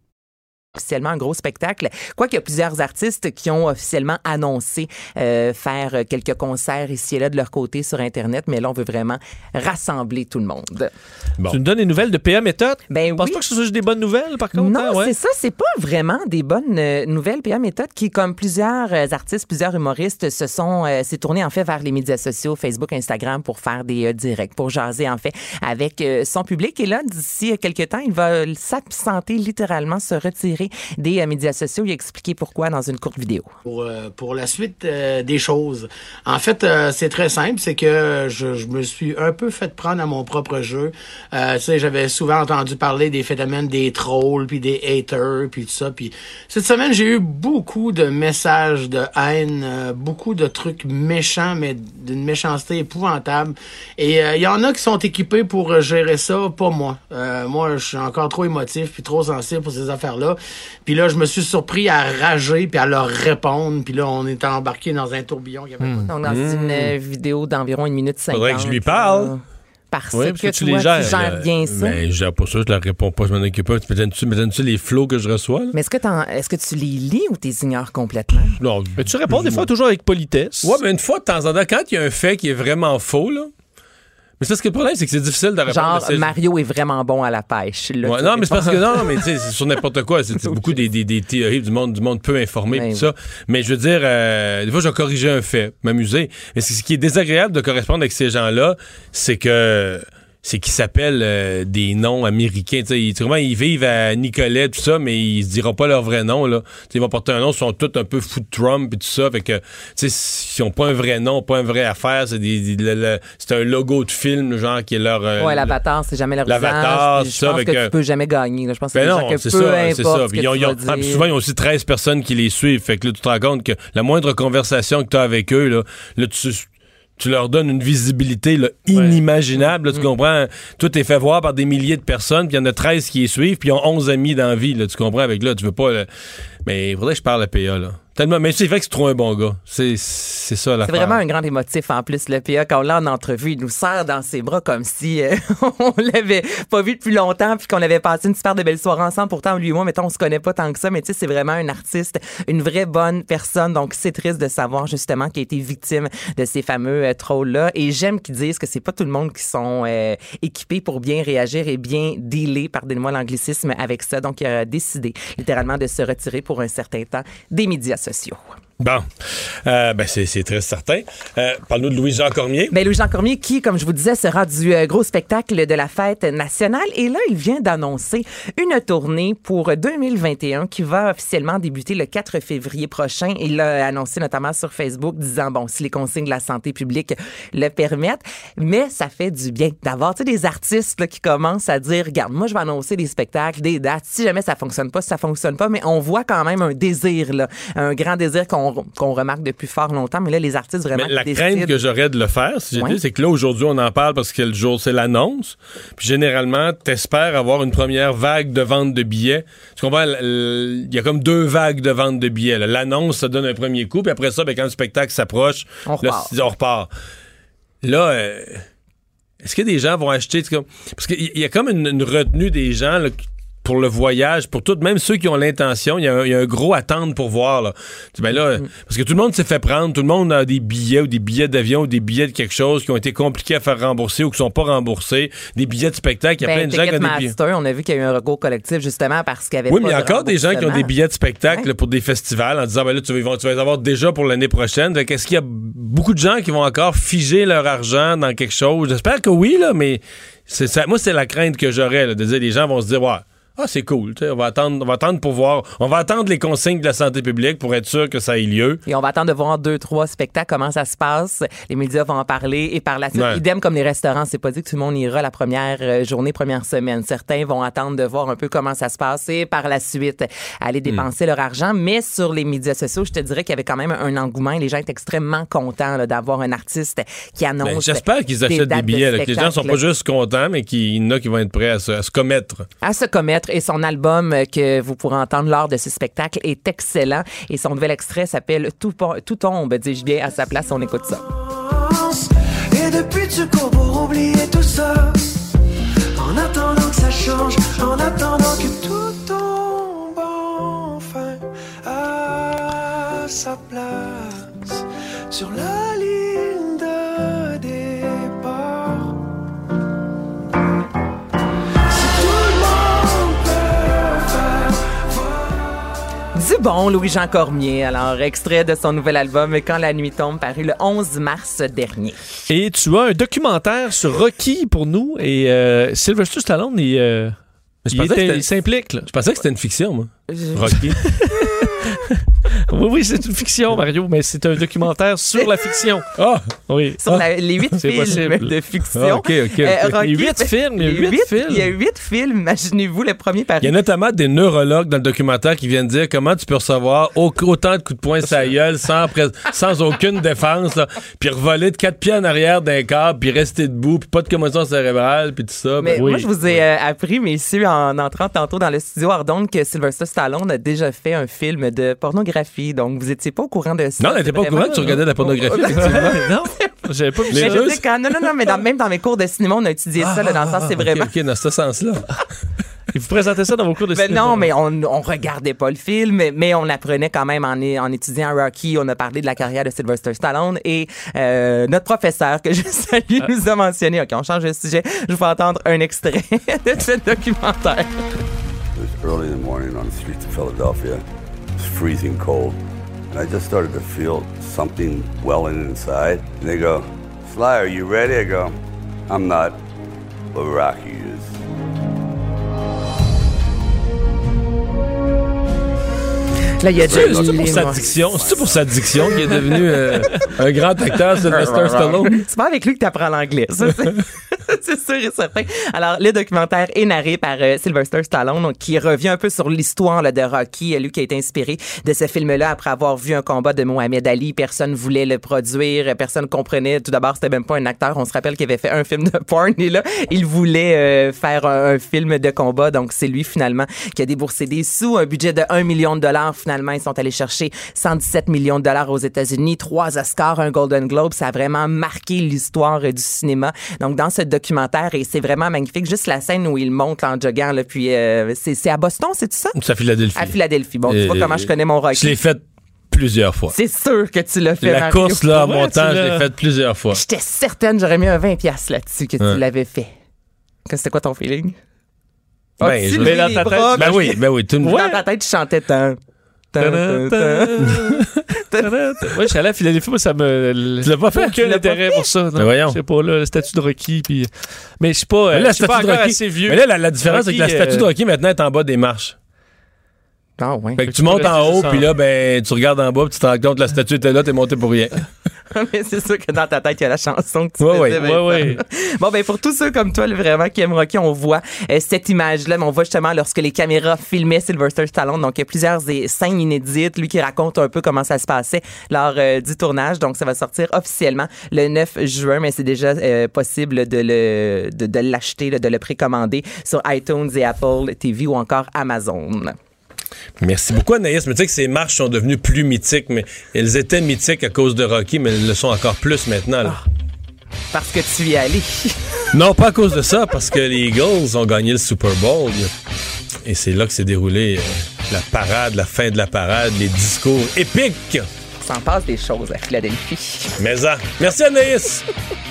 Officiellement un gros spectacle. Quoiqu'il y a plusieurs artistes qui ont officiellement annoncé euh, faire quelques concerts ici et là de leur côté sur Internet, mais là, on veut vraiment rassembler tout le monde. Tu nous donnes des nouvelles de PA Méthode? Ben Je pense oui. pas que ce soit juste des bonnes nouvelles, par contre. Non, hein, ouais. c'est ça, c'est pas vraiment des bonnes euh, nouvelles. PA Méthode, qui, comme plusieurs euh, artistes, plusieurs humoristes, se sont euh, s'est tourné en fait vers les médias sociaux, Facebook, Instagram, pour faire des euh, directs, pour jaser en fait avec euh, son public. Et là, d'ici quelques temps, il va s'absenter littéralement, se retirer des euh, médias sociaux. Il a expliqué pourquoi dans une courte vidéo. pour, euh, la suite euh, des choses. En fait, c'est très simple, c'est que je, je me suis un peu fait prendre à mon propre jeu. Tu sais, j'avais souvent entendu parler des phénomènes des trolls, puis des haters, puis tout ça. Puis cette semaine, j'ai eu beaucoup de messages de haine, euh, beaucoup de trucs méchants, mais d'une méchanceté épouvantable. Et il y en a qui sont équipés pour gérer ça, pas moi. Euh, moi, je suis encore trop émotif, puis trop sensible pour ces affaires-là. Puis là, je me suis surpris à rager, puis à leur répondre. Puis là, on est embarqué dans un tourbillon. qui avait pas de- Donc, dans une euh, vidéo d'environ une minute cinquante. Faudrait que je lui parle. euh, Parce Oui, que, tu toi, les gères. tu gères bien ça. Mais je gère pas ça, je leur réponds pas, je m'en occupe pas. Tu me donnes-tu les flots que je reçois? là? Mais est-ce que, que tu les lis ou tu les ignores complètement? Non. Mais tu réponds des fois toujours avec politesse. Ouais, mais une fois de temps en temps, quand il y a un fait qui est vraiment faux, là. Mais c'est parce que le problème, c'est que c'est difficile de répondre. Genre, à Mario est vraiment bon à la pêche. Là, Ouais, non, mais c'est parce que non, mais tu sais, c'est sur n'importe quoi. C'est beaucoup des, des, des théories du monde, du monde peu informé, tout ça. Mais je veux dire, euh, des fois, je vais corriger un fait, m'amuser. Mais ce qui est désagréable de correspondre avec ces gens-là, c'est que c'est qu'ils s'appellent euh, des noms américains. Tu sais, ils, comment ils vivent à Nicolet, tout ça, mais ils se diront pas leur vrai nom. Là. Tu sais, ils vont porter un nom, ils sont tous un peu fous de Trump et tout ça. Fait que, tu sais, ils ont pas un vrai nom, pas un vrai affaire. C'est des, des- le- le- c'est un logo de film, genre, qui est leur... euh, Ouais, l'avatar, c'est jamais leur L'avatar, visage. puis c'est ça, Je pense que, que- tu peux jamais gagner. là. Je pense que ben c'est non, des gens que c'est peu ça, c'est ça. Puis ils ont- ils ont- ah, souvent, ils ont aussi 13 personnes qui les suivent. Fait que là, tu te rends compte que la moindre conversation que tu as avec eux, là, là, tu, tu leur donnes une visibilité là, inimaginable. là, tu comprends? Tout est fait voir par des milliers de personnes, puis il y en a 13 qui les suivent, puis ils ont 11 amis dans la vie. Là, tu comprends? Avec là, tu veux pas... mais il faudrait que je parle à PA, là. Tellement, mais c'est vrai que c'est trop un bon gars. C'est, c'est ça la C'est vraiment un grand émotif en plus, le PA. Quand on l'a en entrevue, il nous serre dans ses bras comme si euh, on l'avait pas vu depuis longtemps puis qu'on avait passé une super de belle soirée ensemble. Pourtant, lui et moi, mettons, on se connaît pas tant que ça, mais tu sais, c'est vraiment un artiste, une vraie bonne personne. Donc, c'est triste de savoir justement qu'il a été victime de ces fameux euh, trolls-là. Et j'aime qu'ils disent que c'est pas tout le monde qui sont euh, équipés pour bien réagir et bien dealer, pardonnez-moi l'anglicisme, avec ça. Donc, il a décidé littéralement de se retirer pour un certain temps des médias sociaux. Bon. Euh, ben, c'est, très certain. Euh, parle-nous de Louis-Jean Cormier. Ben, Louis-Jean Cormier, qui, comme je vous disais, sera du euh, gros spectacle de la fête nationale. Et là, il vient d'annoncer une tournée pour 2021 qui va officiellement débuter le 4 février prochain. Il l'a annoncé notamment sur Facebook, disant, bon, si les consignes de la santé publique le permettent. Mais ça fait du bien d'avoir, des artistes qui commencent à dire, regarde, moi, je vais annoncer des spectacles, des dates. Si jamais ça fonctionne pas, ça fonctionne pas. Mais on voit quand même un désir, là, un grand désir qu'on qu'on remarque depuis fort longtemps. Mais là, les artistes vraiment Mais la crainte que j'aurais de le faire, si j'étais, Ouais. c'est que là, aujourd'hui, on en parle parce que le jour, c'est l'annonce. Puis généralement, t'espères avoir une première vague de vente de billets. Tu comprends? Il y a comme deux vagues de vente de billets. L'annonce, ça donne un premier coup. Puis après ça, ben, quand le spectacle s'approche, On on repart. Là, euh, est-ce que des gens vont acheter? Parce qu'il y- a comme une, une retenue des gens là, qui- pour le voyage, pour tout, même ceux qui ont l'intention, il y, a un- il y a un gros attente pour voir. Là. Ben là, Mm-hmm. Parce que tout le monde s'est fait prendre, tout le monde a des billets ou des billets d'avion ou des billets de quelque chose qui ont été compliqués à faire rembourser ou qui sont pas remboursés, des billets de spectacle. Il y a Ben, plein de gens qui ont des billets. On a vu qu'il y a eu un recours collectif justement parce qu'il y avait Oui, pas mais il y a encore des gens qui ont des billets de spectacle pour des festivals en disant ben là, tu vas, tu les avoir déjà pour l'année prochaine. Fait qu'est-ce qu'il y a beaucoup de gens qui vont encore figer leur argent dans quelque chose? J'espère que oui, là, mais ça, moi, c'est la crainte que j'aurais, là, de dire les gens vont se dire Ouais. Ah, c'est cool. On va, attendre, on va attendre pour voir. On va attendre les consignes de la santé publique pour être sûr que ça ait lieu. Et on va attendre de voir deux, trois spectacles, comment ça se passe. Les médias vont en parler et par la suite, Ouais. idem comme les restaurants. C'est pas dit que tout le monde ira la première euh, journée, première semaine. Certains vont attendre de voir un peu comment ça se passe et par la suite aller dépenser leur argent. Mais sur les médias sociaux, je te dirais qu'il y avait quand même un engouement. Les gens étaient extrêmement contents d'avoir un artiste qui annonce. Ben, J'espère qu'ils achètent des, de billets, là, que les gens sont pas juste contents, mais qu'il y en a qui vont être prêts à se, à se commettre. à se commettre et son album que vous pourrez entendre lors de ce spectacle est excellent. Et son nouvel extrait s'appelle Tout, Tout tombe, dis-je bien, à sa place, on écoute ça. Et depuis tu cours pour oublier tout ça, en attendant que ça change, en attendant que tout tombe enfin à sa place. Du bon Louis-Jean Cormier, alors extrait de son nouvel album Quand la nuit tombe, paru le 11 mars dernier. Et tu as un documentaire sur Rocky pour nous et euh, Sylvester Stallone, il, euh, je il pensais que était- c'était- il s'implique. Je pensais que c'était une fiction, moi. Je- Rocky. Oui, oui, c'est une fiction, Mario, mais c'est un documentaire sur la fiction. Ah! Oui. Sur la- les huit films possible. de fiction. Ah, ok, ok, ok. Rocky Les huit films, il y a les huit huit- films. Il y a huit films, imaginez-vous, le premier par Il y a notamment des neurologues dans le documentaire qui viennent dire comment tu peux recevoir au- autant de coups de poing sur la gueule sans, aucune défense, là, puis revoler de quatre pieds en arrière d'un câble, puis rester debout, puis pas de commotion cérébrale, puis tout ça. Mais Ben, moi, je vous ai euh, appris, messieurs, en entrant tantôt dans le studio Ardon, que Sylvester Stallone a déjà fait un film de pornographie. Donc, vous étiez pas au courant de ça. Non, t'étais C'est pas au courant que tu regardais de la pornographie, effectivement. non, j'avais pas vu Mais je sais quand- non, non, non, mais dans- même dans mes cours de cinéma, on a étudié ça, là, dans le sens, c'est Ok, vraiment. Ok, dans ce sens-là. Et vous présentez ça dans vos cours de Ben cinéma. non, mais on, on regardait pas le film, mais, mais on apprenait quand même en, en étudiant Rocky. On a parlé de la carrière de Sylvester Stallone et euh, notre professeur que je salue nous a mentionné. OK, on change de sujet. Je vais entendre un extrait de ce documentaire. It was early in the morning on the streets of Philadelphia. Freezing cold. And I just started to feel something welling inside. And they go, Sly, are you ready? I go, I'm not, but Rocky is. Là, il y a C'est pour sa diction, c'est pour sa diction qu'il est devenu euh, un grand acteur, Sylvester Stallone. C'est pas avec lui que tu apprends l'anglais. ça, C'est sûr et certain. Alors, le documentaire est narré par euh, Sylvester Stallone, donc, qui revient un peu sur l'histoire de Rocky, euh, lui qui a été inspiré de ce film-là après avoir vu un combat de Mohamed Ali. Personne voulait le produire, euh, personne comprenait. Tout d'abord, c'était même pas un acteur. On se rappelle qu'il avait fait un film de porn et là, il voulait euh, faire un, un film de combat. Donc, c'est lui finalement qui a déboursé des sous, un budget de 1 million de dollars. Finalement, ils sont allés chercher 117 millions de dollars aux États-Unis, trois Oscars, un Golden Globe. Ça a vraiment marqué l'histoire euh, du cinéma. Donc, dans ce documentaire, et c'est vraiment magnifique, juste la scène où il monte en joguant, là, puis euh, c'est à Boston, c'est ça? C'est à Philadelphie. À Philadelphie. Bon, tu vois comment je connais mon Rocky. Je l'ai fait plusieurs fois. C'est sûr que tu l'as fait, La Mario. course, là, Pour vrai, montant, je l'ai faite plusieurs fois. J'étais certaine, j'aurais mis un 20$ piastres là-dessus que Ouais. tu l'avais fait. Que c'était quoi ton feeling? Ben, As-tu je- dans ta tête- ben oui, ben oui, tout le monde- Dans ta tête, tu chantais tant. Ouais, je suis allé à Philadelphie, moi, ça me. Tu l'as pas fait? Aucun intérêt pour ça. non. Ben voyons. Je sais pas, là, le statut de Rocky, puis. Mais je suis pas. euh, Mais là, je suis pas statue de encore Rocky- assez vieux. Mais là, la, la différence, c'est que la statue de euh, Rocky, maintenant, est en bas des marches. Ah ouais. Fait que tu montes en haut, puis là, ben, tu regardes en bas, puis tu te rends compte que la statue était là, t'es monté pour rien. Mais c'est sûr que dans ta tête, il y a la chanson que tu Ouais, faisais, ouais. Vincent. Ouais, ouais. Bon, ben, pour tous ceux comme toi, là, vraiment, qui aiment Rocky, on voit euh, cette image-là, mais on voit justement lorsque les caméras filmaient Sylvester Stallone. Donc, il y a plusieurs scènes inédites. Lui qui raconte un peu comment ça se passait lors euh, du tournage. Donc, ça va sortir officiellement le 9 juin, mais c'est déjà euh, possible de le, de, de l'acheter, de le précommander sur iTunes et Apple TV ou encore Amazon. Merci beaucoup, Anaïs. Mais tu sais que ces marches sont devenues plus mythiques, mais elles étaient mythiques à cause de Rocky, mais elles le sont encore plus maintenant. là. Parce que tu y es allé. Non, pas à cause de ça, parce que les Eagles ont gagné le Super Bowl. Et c'est là que s'est déroulée euh, la parade, la fin de la parade, les discours épiques. S'en passe des choses à Philadelphie. Mais ça. Merci, Anaïs.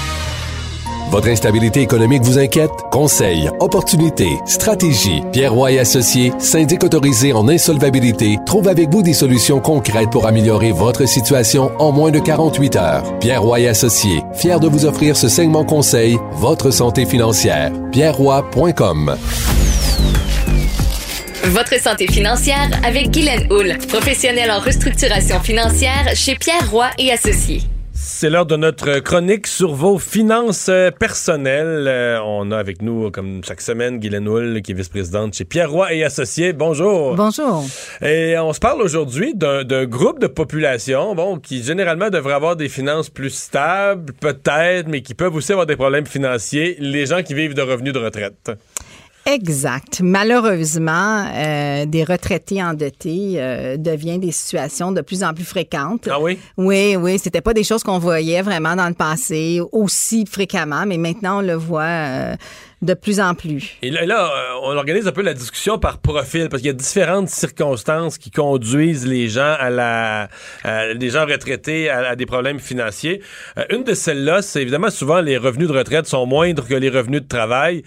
Votre instabilité économique vous inquiète? Conseils, opportunités, stratégies. Pierre Roy Associés, syndic autorisé en insolvabilité, trouve avec vous des solutions concrètes pour améliorer votre situation en moins de 48 heures. Pierre Roy Associés, fier de vous offrir ce segment conseil, votre santé financière. pierreroy.com. Votre santé financière avec Guylaine Houle, professionnelle en restructuration financière chez Pierre Roy et Associés. C'est l'heure de notre chronique sur vos finances euh, personnelles. Euh, on a avec nous, comme chaque semaine, Guylaine Houle, qui est vice-présidente chez Pierre Roy et Associés. Bonjour. Bonjour. Et on se parle aujourd'hui d'un d'un groupe de population, bon, qui généralement devrait avoir des finances plus stables, peut-être, mais qui peuvent aussi avoir des problèmes financiers, les gens qui vivent de revenus de retraite. Exact. Malheureusement, euh, des retraités endettés euh, deviennent des situations de plus en plus fréquentes. Ah oui? Oui, oui. C'était pas des choses qu'on voyait vraiment dans le passé aussi fréquemment, mais maintenant on le voit euh, de plus en plus. Et là, là, euh, on organise un peu la discussion par profil parce qu'il y a différentes circonstances qui conduisent les gens à la, à- les gens retraités à, à des problèmes financiers. Euh, une de celles-là, c'est évidemment souvent les revenus de retraite sont moindres que les revenus de travail.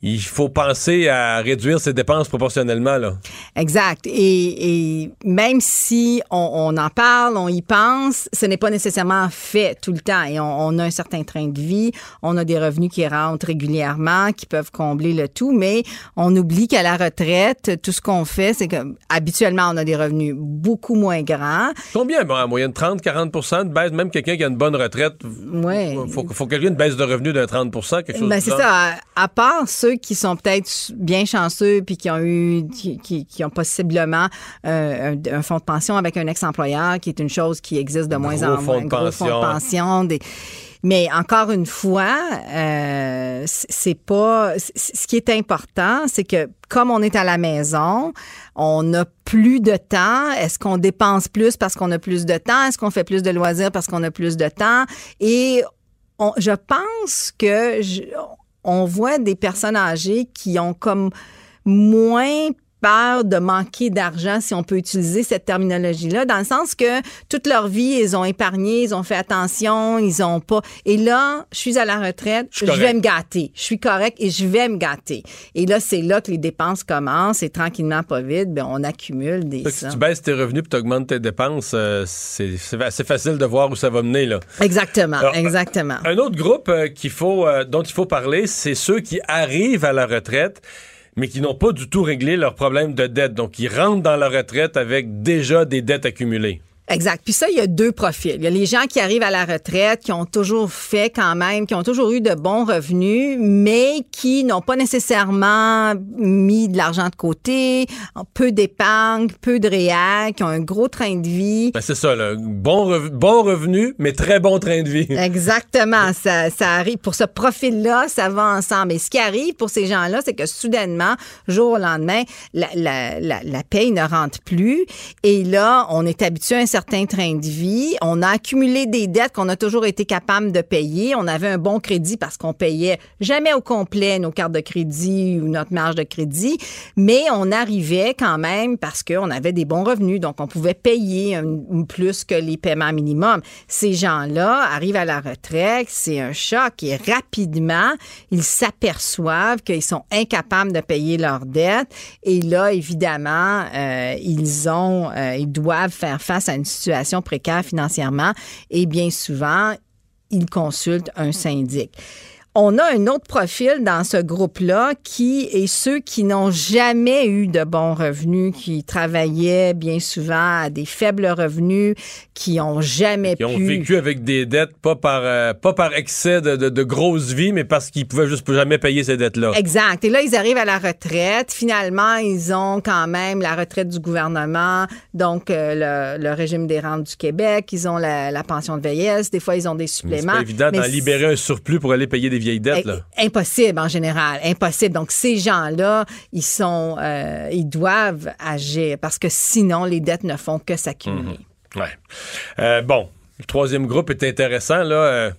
Il faut penser à réduire ses dépenses proportionnellement là. Exact. Et, et même si on, on en parle, on y pense, ce n'est pas nécessairement fait tout le temps. Et on, on a un certain train de vie, on a des revenus qui rentrent régulièrement, qui peuvent combler le tout, mais on oublie qu'à la retraite, tout ce qu'on fait, c'est que habituellement, on a des revenus beaucoup moins grands. Combien? Bon, en moyenne 30 40% de baisse? Même quelqu'un qui a une bonne retraite Ouais. faut faut quelqu'un une baisse de revenus de 30 quelque chose Ben, c'est ça. À, à part ceux qui sont peut-être bien chanceux puis qui ont eu, qui, qui- qui ont possiblement euh, un, un fonds de pension avec un ex-employeur, qui est une chose qui existe de moins en moins. de gros fonds de pension. des- mais encore une fois, euh, c'est pas. Ce qui est important, c'est que comme on est à la maison, on n'a plus de temps. Est-ce qu'on dépense plus parce qu'on a plus de temps? Est-ce qu'on fait plus de loisirs parce qu'on a plus de temps? Et on- je pense que je- on voit des personnes âgées qui ont comme moins peur de manquer d'argent, si on peut utiliser cette terminologie-là, dans le sens que toute leur vie, ils ont épargné, ils ont fait attention, ils ont pas. Et là, je suis à la retraite, je, vais me gâter. Je suis correct et je vais me gâter. Et là, c'est là que les dépenses commencent et tranquillement, pas vite, ben, on accumule des si tu baisses tes revenus et tu augmentes tes dépenses, euh, c'est c'est assez facile de voir où ça va mener. Là. Exactement, Alors, exactement. Un autre groupe euh, qu'il faut, euh, dont il faut parler, c'est ceux qui arrivent à la retraite, mais qui n'ont pas du tout réglé leurs problèmes de dette. Donc, ils rentrent dans la retraite avec déjà des dettes accumulées. Exact. Puis ça, il y a deux profils. Il y a les gens qui arrivent à la retraite, qui ont toujours fait quand même, qui ont toujours eu de bons revenus, mais qui n'ont pas nécessairement mis de l'argent de côté, peu d'épargne, peu de réel, qui ont un gros train de vie. Ben, c'est ça, là. Bon, bon revenu, mais très bon train de vie. Exactement, ça, ça arrive. Pour ce profil-là, ça va ensemble. Et ce qui arrive pour ces gens-là, c'est que soudainement, jour au lendemain, la, la, la, la paye ne rentre plus. Et là, on est habitué à un certain train de vie. On a accumulé des dettes qu'on a toujours été capable de payer. On avait un bon crédit parce qu'on payait jamais au complet nos cartes de crédit ou notre marge de crédit. Mais on arrivait quand même parce qu'on avait des bons revenus. Donc, on pouvait payer plus que les paiements minimums. Ces gens-là arrivent à la retraite, c'est un choc et rapidement, ils s'aperçoivent qu'ils sont incapables de payer leurs dettes. Et là, évidemment, euh, ils ont, euh, ils doivent faire face à une situation précaire financièrement et bien souvent, ils consultent un syndic. On a un autre profil dans ce groupe-là qui est ceux qui n'ont jamais eu de bons revenus, qui travaillaient bien souvent à des faibles revenus, qui ont jamais Qui ont pu. vécu avec des dettes, pas par, euh, pas par excès de, de, de grosse vie, mais parce qu'ils pouvaient juste jamais payer ces dettes-là. Exact. Et là, ils arrivent à la retraite. Finalement, ils ont quand même la retraite du gouvernement, donc euh, le, le régime des rentes du Québec. Ils ont la, la pension de vieillesse. Des fois, ils ont des C'est suppléments. pas évident d'en libérer un surplus pour aller payer des vieilles dettes. Là. Impossible en général, impossible. Donc ces gens-là, ils sont, euh, ils doivent agir parce que sinon les dettes ne font que s'accumuler. Ouais. Euh, bon, le troisième groupe est intéressant. Là, euh,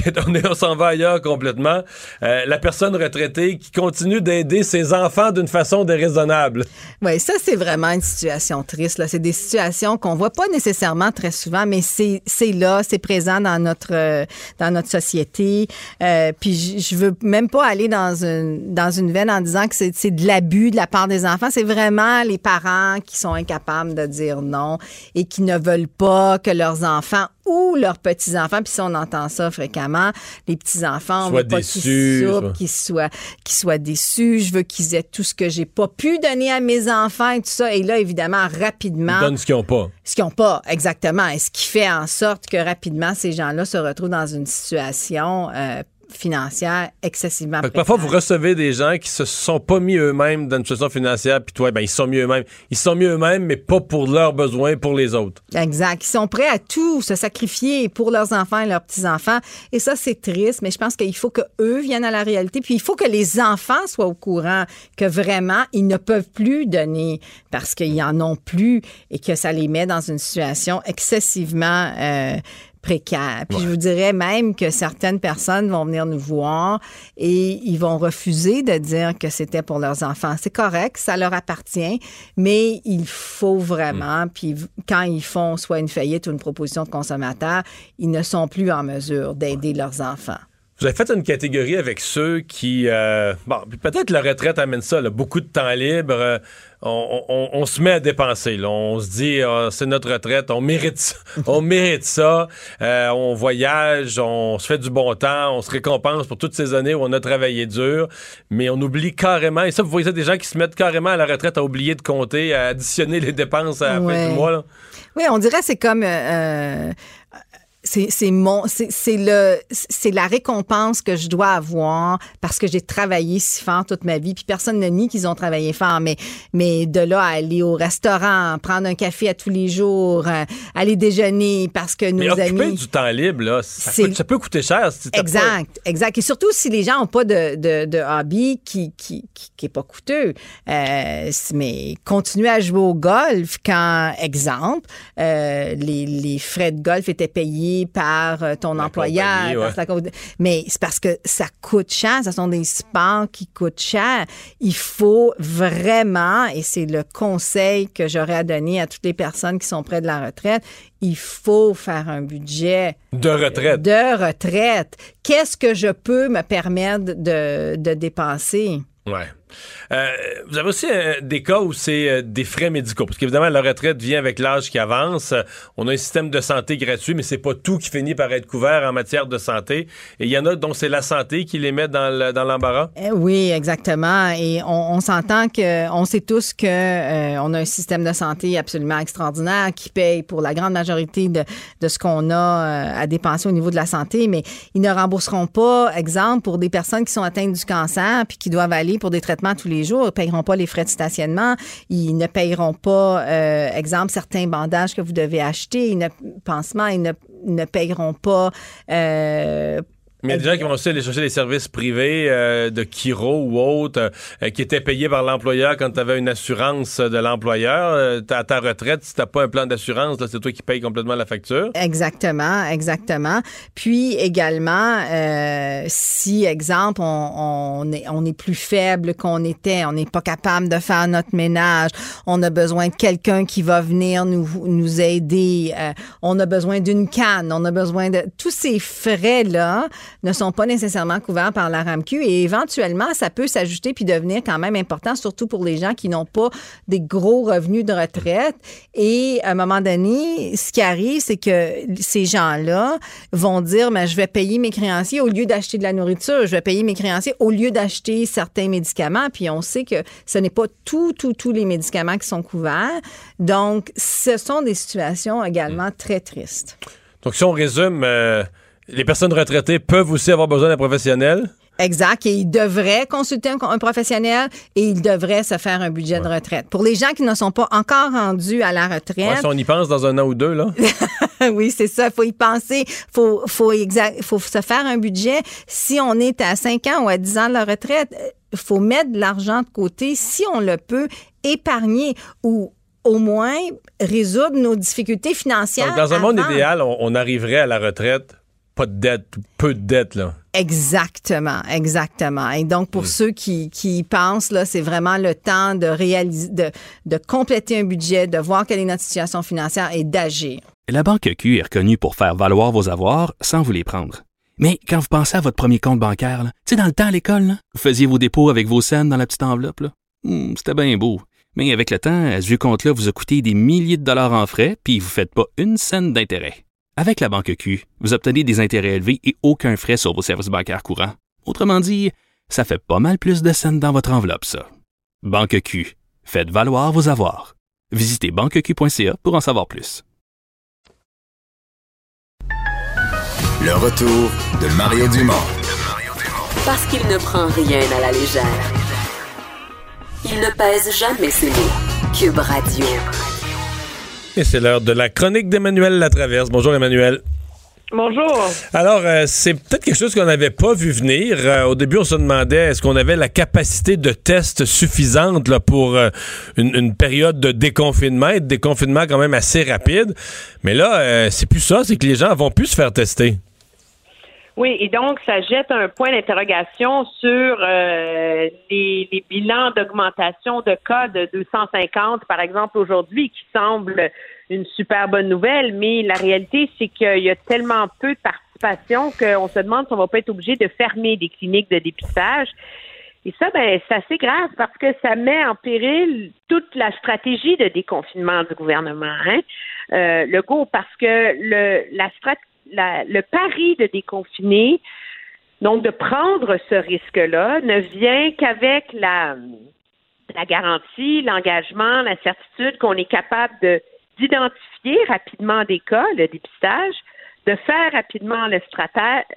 on s'en va ailleurs complètement. Euh, la personne retraitée qui continue d'aider ses enfants d'une façon déraisonnable. Oui, ça, c'est vraiment une situation triste. C'est des situations qu'on voit pas nécessairement très souvent, mais c'est, là, c'est présent dans notre, euh, dans notre société. Euh, puis je- veux même pas aller dans une, dans une veine en disant que c'est de l'abus de la part des enfants. C'est vraiment les parents qui sont incapables de dire non et qui ne veulent pas que leurs enfants ou leurs petits-enfants, puis si on entend ça fréquemment, les petits-enfants, on Soient veut pas qu'ils soit- qu'ils soient, qu'ils soient déçus. Je veux qu'ils aient tout ce que j'ai pas pu donner à mes enfants et tout ça. Et là, évidemment, rapidement, Ils donnent ce qu'ils n'ont pas. ce qu'ils n'ont pas, exactement. Et ce qui fait en sorte que rapidement, ces gens-là se retrouvent dans une situation euh, financière excessivement Fait que parfois, vous recevez des gens qui se sont pas mis eux-mêmes dans une situation financière, puis toi, ben, ils sont mis eux-mêmes. Ils sont mis eux-mêmes, mais pas pour leurs besoins, pour les autres. Exact. Ils sont prêts à tout se sacrifier pour leurs enfants et leurs petits-enfants. Et ça, c'est triste, mais je pense qu'il faut que eux viennent à la réalité. Puis il faut que les enfants soient au courant que vraiment, ils ne peuvent plus donner parce qu'ils en ont plus et que ça les met dans une situation excessivement euh, précaire. Puis je vous dirais même que certaines personnes vont venir nous voir et ils vont refuser de dire que c'était pour leurs enfants. C'est correct, ça leur appartient, mais il faut vraiment, puis v- quand ils font soit une faillite ou une proposition de consommateur, ils ne sont plus en mesure d'aider leurs enfants. Vous avez fait une catégorie avec ceux qui... euh, bon, puis peut-être la retraite amène ça, là, beaucoup de temps libre. euh, on, on- on se met à dépenser. là. On se dit, Ah, c'est notre retraite, on mérite ça. on mérite ça. Euh, on voyage, on se fait du bon temps, on se récompense pour toutes ces années où on a travaillé dur. Mais on oublie carrément, et ça, vous voyez ça, des gens qui se mettent carrément à la retraite à oublier de compter, à additionner les dépenses à la fin du mois. là. Oui, on dirait que c'est comme. euh, euh, c'est mon c'est le c'est la récompense que je dois avoir parce que j'ai travaillé si fort toute ma vie puis personne ne nie qu'ils ont travaillé fort mais mais de là à aller au restaurant prendre un café à tous les jours euh, aller déjeuner parce que Mais nos occuper amis du temps libre, là, ça, coûte- ça peut coûter cher. si t'as pas- Exact, exact. Et surtout si les gens n'ont pas de, de, de hobby qui qui, qui, qui est pas coûteux. Euh, mais continuer à jouer au golf quand, exemple, euh, les, les frais de golf étaient payés par euh, ton employeur. la mais c'est parce que ça coûte cher. Ce sont des sports qui coûtent cher. Il faut vraiment, et c'est le conseil que j'aurais à donner à toutes les personnes qui sont près de la retraite, il faut faire un budget De retraite. de retraite. Qu'est-ce que je peux me permettre de, de dépenser? Ouais. Euh, vous avez aussi euh, des cas où c'est euh, des frais médicaux. Parce qu'évidemment, la retraite vient avec l'âge qui avance. On a un système de santé gratuit, mais c'est pas tout qui finit par être couvert en matière de santé. Et il y en a dont c'est la santé qui les met dans le- dans l'embarras? Eh Oui, exactement. Et on, s'entend que, on sait tous que euh, on a un système de santé absolument extraordinaire qui paye pour la grande majorité de, de ce qu'on a à dépenser au niveau de la santé, mais ils ne rembourseront pas, exemple, pour des personnes qui sont atteintes du cancer puis qui doivent aller pour des traitements tous les ils ne payeront pas les frais de stationnement, ils ne payeront pas, euh, exemple, certains bandages que vous devez acheter, ils ne, pansements, ils ne, ne pas euh, Mais il y a des gens qui vont aussi aller chercher des services privés euh, de Kiro ou autres euh, qui étaient payés par l'employeur quand tu avais une assurance de l'employeur. Euh, t'as- à ta retraite, si tu pas un plan d'assurance, là, c'est toi qui payes complètement la facture. Exactement, exactement. Puis également, euh, si, exemple, on, on, est, on est plus faible qu'on était, on n'est pas capable de faire notre ménage, on a besoin de quelqu'un qui va venir nous, nous aider, euh, on a besoin d'une canne, on a besoin de... Tous ces frais-là ne sont pas nécessairement couverts par la RAMQ et éventuellement, ça peut s'ajuster puis devenir quand même important, surtout pour les gens qui n'ont pas des gros revenus de retraite. Et à un moment donné, ce qui arrive, c'est que ces gens-là vont dire, mais je vais payer mes créanciers au lieu d'acheter de la nourriture, je vais payer mes créanciers au lieu d'acheter certains médicaments. Puis on sait que ce n'est pas tout, tout, tous les médicaments qui sont couverts. Donc, ce sont des situations également très tristes. Donc, si on résume, euh, les personnes retraitées peuvent aussi avoir besoin d'un professionnel. Exact. Et ils devraient consulter un, un professionnel et ils devraient se faire un budget de retraite. Pour les gens qui ne sont pas encore rendus à la Ouais, retraite, si on y pense dans un an ou deux, là. oui, c'est ça. Il faut y penser. Il faut, faut, exact, faut se faire un budget. Si on est à 5 ans ou à 10 ans de la retraite, il faut mettre de l'argent de côté, si on le peut, épargner ou au moins résoudre nos difficultés financières. Donc, dans un monde idéal, on, on arriverait à la retraite pas de dette, peu de dette, là. Exactement, exactement. Et donc, pour ceux qui, qui y pensent, là, c'est vraiment le temps de réaliser, de, de compléter un budget, de voir quelle est notre situation financière et d'agir. La Banque Q est reconnue pour faire valoir vos avoirs sans vous les prendre. Mais quand vous pensez à votre premier compte bancaire, tu sais, dans le temps à l'école, là, vous faisiez vos dépôts avec vos scènes dans la petite enveloppe, là. Hmm, C'était bien beau. Mais avec le temps, à ce vieux compte-là vous a coûté des milliers de dollars en frais, puis vous ne faites pas une scène d'intérêt. Avec la banque Q, vous obtenez des intérêts élevés et aucun frais sur vos services bancaires courants. Autrement dit, ça fait pas mal plus de scènes dans votre enveloppe, ça. Banque Q, faites valoir vos avoirs. Visitez banqueq.ca pour en savoir plus. Le retour de Mario Dumont. Parce qu'il ne prend rien à la légère. Il ne pèse jamais ses mots. Cube Radio. Et c'est l'heure de la chronique d'Emmanuel Latraverse. Bonjour Emmanuel. Bonjour. Alors, euh, c'est peut-être quelque chose qu'on n'avait pas vu venir. Euh, au début, on se demandait est-ce qu'on avait la capacité de test suffisante là, pour euh, une, une période de déconfinement et de déconfinement quand même assez rapide? Mais là, c'est plus ça, c'est que les gens vont plus se faire tester. Oui, et donc ça jette un point d'interrogation sur euh, les, les bilans d'augmentation de cas de 250, par exemple, aujourd'hui, qui semble une super bonne nouvelle, mais la réalité, c'est qu'il y a tellement peu de participation qu'on se demande si on va pas être obligé de fermer des cliniques de dépistage. Et ça, ben, c'est assez grave parce que ça met en péril toute la stratégie de déconfinement du gouvernement. Hein? Euh, le go, parce que le, la stratégie le pari de déconfiner, donc de prendre ce risque-là, ne vient qu'avec la, garantie, l'engagement, la certitude qu'on est capable de d'identifier rapidement des cas, le dépistage, de faire rapidement le,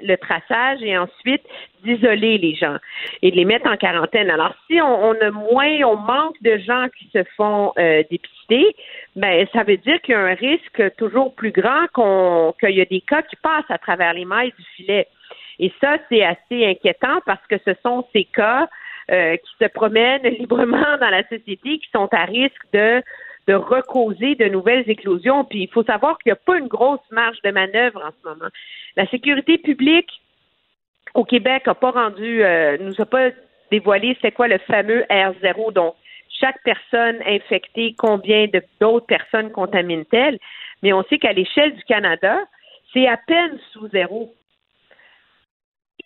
le traçage et ensuite d'isoler les gens et de les mettre en quarantaine. Alors, si on, on a moins, on manque de gens qui se font euh, dépister, ben ça veut dire qu'il y a un risque toujours plus grand qu'on qu'il y a des cas qui passent à travers les mailles du filet. Et ça, c'est assez inquiétant parce que ce sont ces cas euh, qui se promènent librement dans la société qui sont à risque de de recauser de nouvelles éclosions. Puis il faut savoir qu'il n'y a pas une grosse marge de manœuvre en ce moment. La sécurité publique au Québec n'a pas rendu, euh, nous a pas dévoilé c'est quoi le fameux R0, donc chaque personne infectée, combien d'autres personnes contaminent-elles, mais on sait qu'à l'échelle du Canada, c'est à peine sous zéro.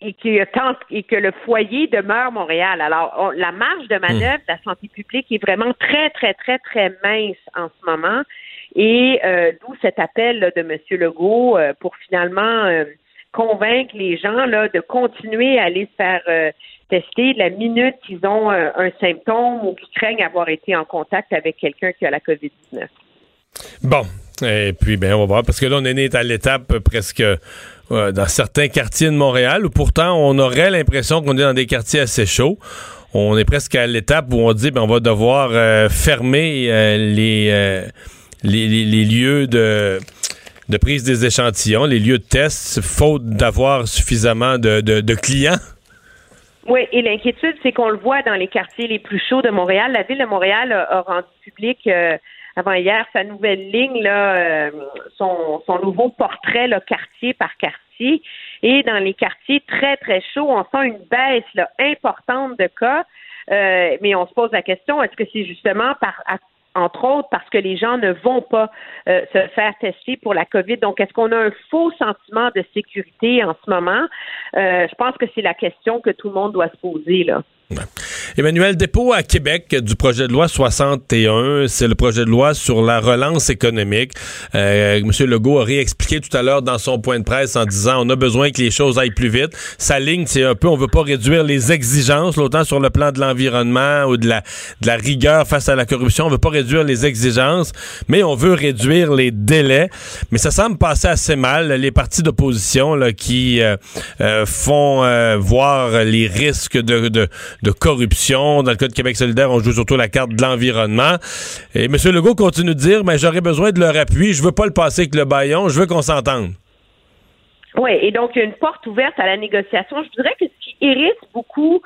Et que, le foyer demeure Montréal. Alors, la marge de manœuvre de la santé publique est vraiment très, très, très, très mince en ce moment. Et euh, d'où cet appel de M. Legault euh, pour finalement euh, convaincre les gens de continuer à aller faire tester la minute qu'ils ont euh, un symptôme ou qu'ils craignent avoir été en contact avec quelqu'un qui a la COVID-19. Bon. Et puis, ben, on va voir, parce que là, on est à l'étape presque euh, dans certains quartiers de Montréal où pourtant on aurait l'impression qu'on est dans des quartiers assez chauds. On est presque à l'étape où on dit ben, on va devoir euh, fermer les, les, lieux de, de prise des échantillons, les lieux de test, faute d'avoir suffisamment de- de clients. Oui, et l'inquiétude, c'est qu'on le voit dans les quartiers les plus chauds de Montréal. La ville de Montréal a, rendu public euh, avant hier sa nouvelle ligne, là, euh, son, son nouveau portrait là, quartier par quartier. Et dans les quartiers très, très chauds, on sent une baisse là, importante de cas. Euh, mais on se pose la question, est-ce que c'est justement par à- entre autres parce que les gens ne vont pas euh, se faire tester pour la COVID. Donc, est-ce qu'on a un faux sentiment de sécurité en ce moment? Euh, je pense que c'est la question que tout le monde doit se poser, là. Emmanuel Dépôt à Québec du projet de loi 61, c'est le projet de loi sur la relance économique. Euh, M. Legault a réexpliqué tout à l'heure dans son point de presse en disant on a besoin que les choses aillent plus vite. Sa ligne, c'est un peu on veut pas réduire les exigences, autant sur le plan de l'environnement ou de la, de la rigueur face à la corruption. On veut pas réduire les exigences, mais on veut réduire les délais. Mais ça semble passer assez mal. Les partis d'opposition qui euh, euh, font euh, voir les risques de, de, de corruption. Dans le cas de Québec solidaire, on joue surtout la carte de l'environnement. Et M. Legault continue de dire, mais j'aurais besoin de leur appui. Je veux pas le passer avec le baillon. Je veux qu'on s'entende. Oui, et donc il y a une porte ouverte à la négociation. Je dirais que ce qui irrite beaucoup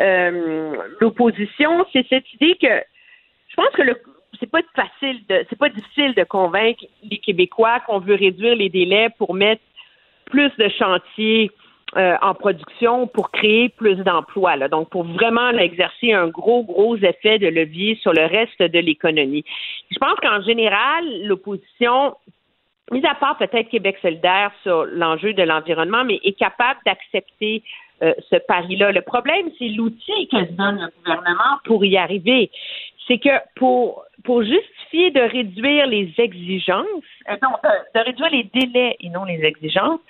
euh, l'opposition, c'est cette idée que je pense que le c'est pas facile de c'est pas difficile de convaincre les Québécois qu'on veut réduire les délais pour mettre plus de chantiers euh, en production pour créer plus d'emplois. Donc, pour vraiment là, exercer un gros, gros effet de levier sur le reste de l'économie. Je pense qu'en général, l'opposition, mis à part peut-être Québec solidaire sur l'enjeu de l'environnement, mais est capable d'accepter euh, ce pari-là. Le problème, c'est l'outil que se donne le gouvernement pour y arriver. C'est que pour, pour justifier de réduire les exigences, euh, non, de, de réduire les délais et non les exigences,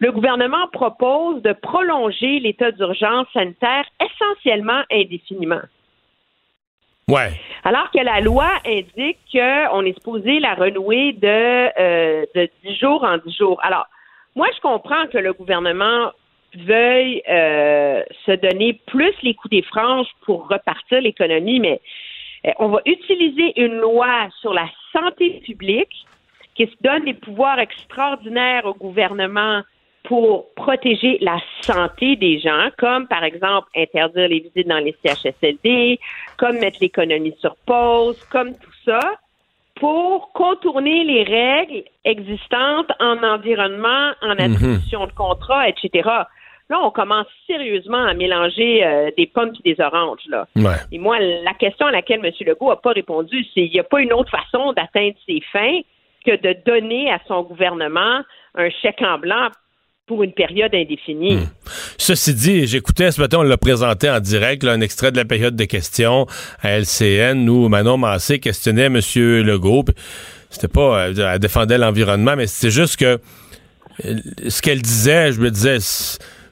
le gouvernement propose de prolonger l'état d'urgence sanitaire essentiellement indéfiniment. Ouais. Alors que la loi indique qu'on est supposé la renouer de, euh, de 10 jours en 10 jours. Alors, moi, je comprends que le gouvernement veuille euh, se donner plus les coups des franges pour repartir l'économie, mais on va utiliser une loi sur la santé publique qui se donne des pouvoirs extraordinaires au gouvernement pour protéger la santé des gens, comme par exemple interdire les visites dans les CHSLD, comme mettre l'économie sur pause, comme tout ça, pour contourner les règles existantes en environnement, en attribution de contrats, etc. Là, on commence sérieusement à mélanger euh, des pommes et des oranges. Là. Ouais. Et moi, la question à laquelle M. Legault n'a pas répondu, c'est il n'y a pas une autre façon d'atteindre ses fins que de donner à son gouvernement un chèque en blanc pour une période indéfinie. Ceci dit, j'écoutais ce matin, on l'a présenté en direct, là, un extrait de la période de questions à LCN où Manon Massé questionnait M. Legault. C'était pas, euh, elle défendait l'environnement, mais c'est juste que euh, ce qu'elle disait, je me disais,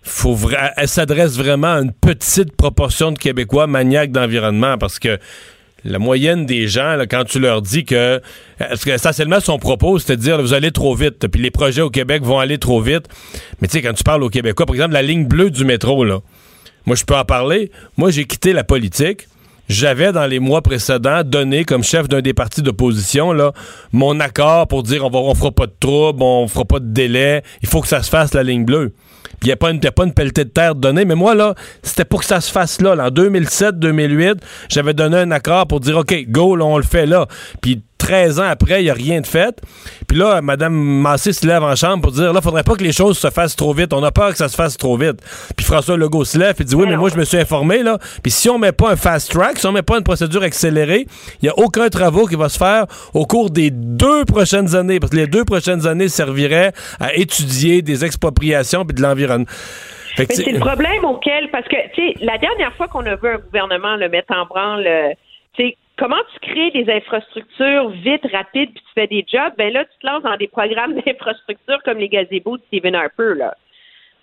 faut elle s'adresse vraiment à une petite proportion de Québécois maniaques d'environnement parce que la moyenne des gens, quand tu leur dis que, parce que essentiellement son propos, c'était de dire vous allez trop vite, puis les projets au Québec vont aller trop vite. Mais tu sais, quand tu parles aux Québécois, par exemple, la ligne bleue du métro, là, moi je peux en parler. Moi, j'ai quitté la politique. J'avais dans les mois précédents donné comme chef d'un des partis d'opposition mon accord pour dire on va on fera pas de trouble, on fera pas de délai, il faut que ça se fasse la ligne bleue. Puis il n'y a pas une, y a pas une pelletée de terre donnée, mais moi là, c'était pour que ça se fasse là, en 2007, 2008, j'avais donné un accord pour dire OK, go, là, on le fait là. Puis 13 ans après, il n'y a rien de fait. Puis là, Mme Massé se lève en chambre pour dire là, faudrait pas que les choses se fassent trop vite. On a peur que ça se fasse trop vite. Puis François Legault se lève et dit oui, mais moi, je me suis informé, là. Puis si on met pas un fast track, si on met pas une procédure accélérée, il n'y a aucun travaux qui va se faire au cours des deux prochaines années. Parce que les deux prochaines années serviraient à étudier des expropriations puis de l'environnement. Mais c'est- c'est le problème auquel, parce que, tu sais, la dernière fois qu'on a vu un gouvernement le mettre en branle, euh, tu sais, comment tu crées des infrastructures vite, rapides, puis tu fais des jobs, ben là, tu te lances dans des programmes d'infrastructures comme les gazebos de Stephen Harper, là.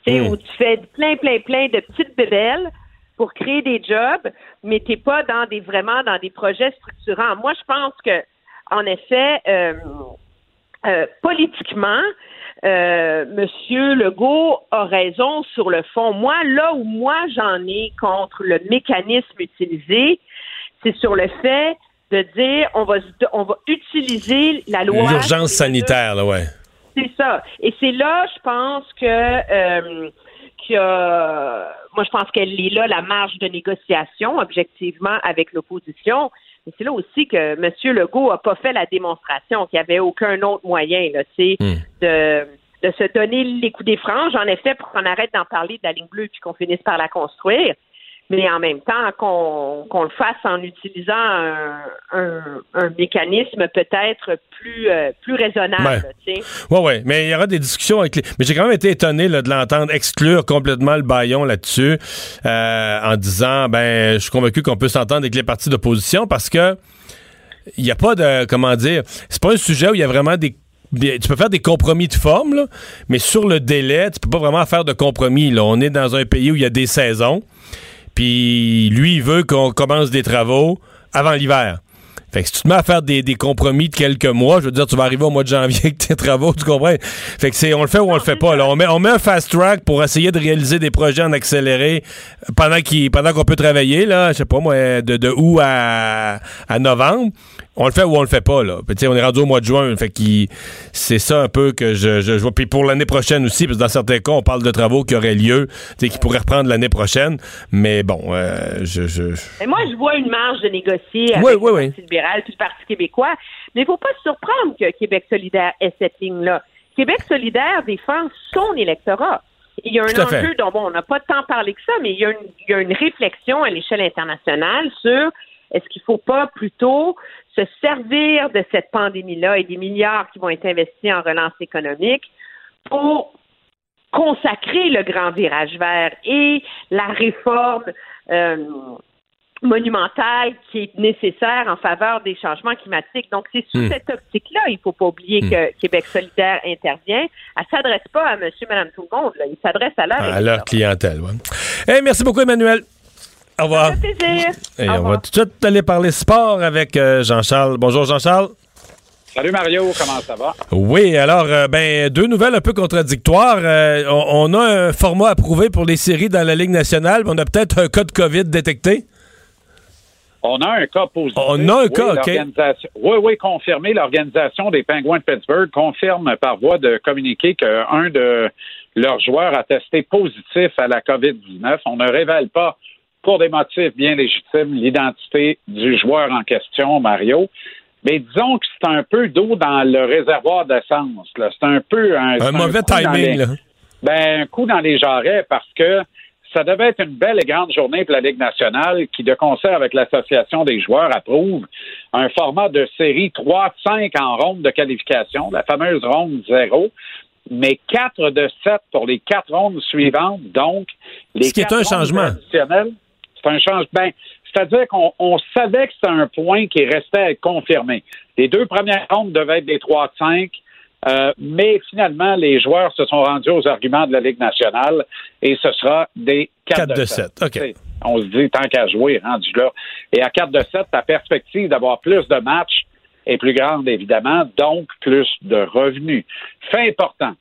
Tu sais, Mm. où tu fais plein, plein, plein de petites bébelles pour créer des jobs, mais t'es pas dans des, vraiment dans des projets structurants. Moi, je pense que, en effet, euh, euh, politiquement, euh, Monsieur Legault a raison sur le fond. Moi, là où moi j'en ai contre le mécanisme utilisé, c'est sur le fait de dire on va on va utiliser la loi. L'urgence sanitaire, là, ouais. C'est ça. Et c'est là, je pense que, euh, que moi, je pense qu'elle est là la marge de négociation, objectivement, avec l'opposition. Mais c'est là aussi que M. Legault n'a pas fait la démonstration qu'il n'y avait aucun autre moyen, là, tu sais, de, de se donner les coups des franges, en effet, pour qu'on arrête d'en parler de la ligne bleue puis qu'on finisse par la construire. Mais en même temps, qu'on le fasse en utilisant un, un, un mécanisme peut-être plus, euh, plus raisonnable. Tu sais. Ouais, ouais, mais il y aura des discussions avec les. Mais j'ai quand même été étonné là, de l'entendre exclure complètement le baillon là-dessus, euh, en disant, ben, je suis convaincu qu'on peut s'entendre avec les partis d'opposition parce que il n'y a pas de, comment dire, c'est pas un sujet où il y a vraiment des des- tu peux faire des compromis de forme, là, mais sur le délai, tu peux pas vraiment faire de compromis. Là. On est dans un pays où il y a des saisons, puis lui, il veut qu'on commence des travaux avant l'hiver. Fait que si tu te mets à faire des, des compromis de quelques mois, je veux dire, tu vas arriver au mois de janvier avec tes travaux, tu comprends? Fait que c'est, on le fait ou on le fait pas. Là. On, met, on met un fast track pour essayer de réaliser des projets en accéléré pendant qu'on peut travailler, là, je sais pas moi, de, de août à, à novembre. On le fait ou on le fait pas, là. Puis, tu sais, on est rendu au mois de juin. Fait c'est ça un peu que je, je, je vois. Puis pour l'année prochaine aussi, parce que dans certains cas, on parle de travaux qui auraient lieu, tu sais, qui pourraient reprendre l'année prochaine. Mais bon, euh, je, je, Mais moi, je vois une marge de négocier avec Oui, oui, le oui. Parti libéral puis le Parti québécois. Mais il ne faut pas se surprendre que Québec solidaire ait cette ligne-là. Québec solidaire défend son électorat. Il y a un fait. enjeu dont bon, on n'a pas tant parlé que ça, mais il y a une, il y a une réflexion à l'échelle internationale sur est-ce qu'il ne faut pas plutôt se servir de cette pandémie-là et des milliards qui vont être investis en relance économique pour consacrer le grand virage vert et la réforme euh, monumentale qui est nécessaire en faveur des changements climatiques. Donc, c'est sous Hmm. cette optique-là, il ne faut pas oublier Hmm. que Québec solidaire intervient. Elle ne s'adresse pas à monsieur, madame, tout le monde. là. Il s'adresse à leur À leur clientèle. Hey, merci beaucoup, Emmanuel. Au revoir. plaisir. Et Au on revoir. va tout de suite aller parler sport avec euh, Jean-Charles. Bonjour, Jean-Charles. Salut Mario, comment ça va? Oui, alors, euh, ben, deux nouvelles un peu contradictoires. Euh, on, on a un format approuvé pour les séries dans la Ligue nationale, mais on a peut-être un cas de COVID détecté. On a un cas positif. On a un Oui, cas, OK. Oui, oui, confirmé. L'organisation des Penguins de Pittsburgh confirme par voie de communiqué qu'un de leurs joueurs a testé positif à la COVID-19. On ne révèle pas, pour des motifs bien légitimes, l'identité du joueur en question, Mario. Mais disons que c'est un peu d'eau dans le réservoir d'essence. C'est un peu un, Un mauvais timing, les- là. Ben, un coup dans les jarrets parce que ça devait être une belle et grande journée pour la Ligue nationale qui, de concert avec l'Association des joueurs, approuve un format de série 3-5 en ronde de qualification, la fameuse ronde 0, mais 4 de 7 pour les quatre rondes suivantes. Donc, les Ce qui est un changement. C'est un changement. Ben, c'est-à-dire qu'on on savait que c'était un point qui restait à être confirmé. Les deux premières rondes devaient être des 3-5. Euh, mais finalement, les joueurs se sont rendus aux arguments de la Ligue nationale et ce sera des 4, Quatre de de 7. sept, OK. T'sais, On se dit, tant qu'à jouer, rendu là. Et à 4 de 7, ta perspective d'avoir plus de matchs est plus grande, évidemment, donc plus de revenus. Fait important,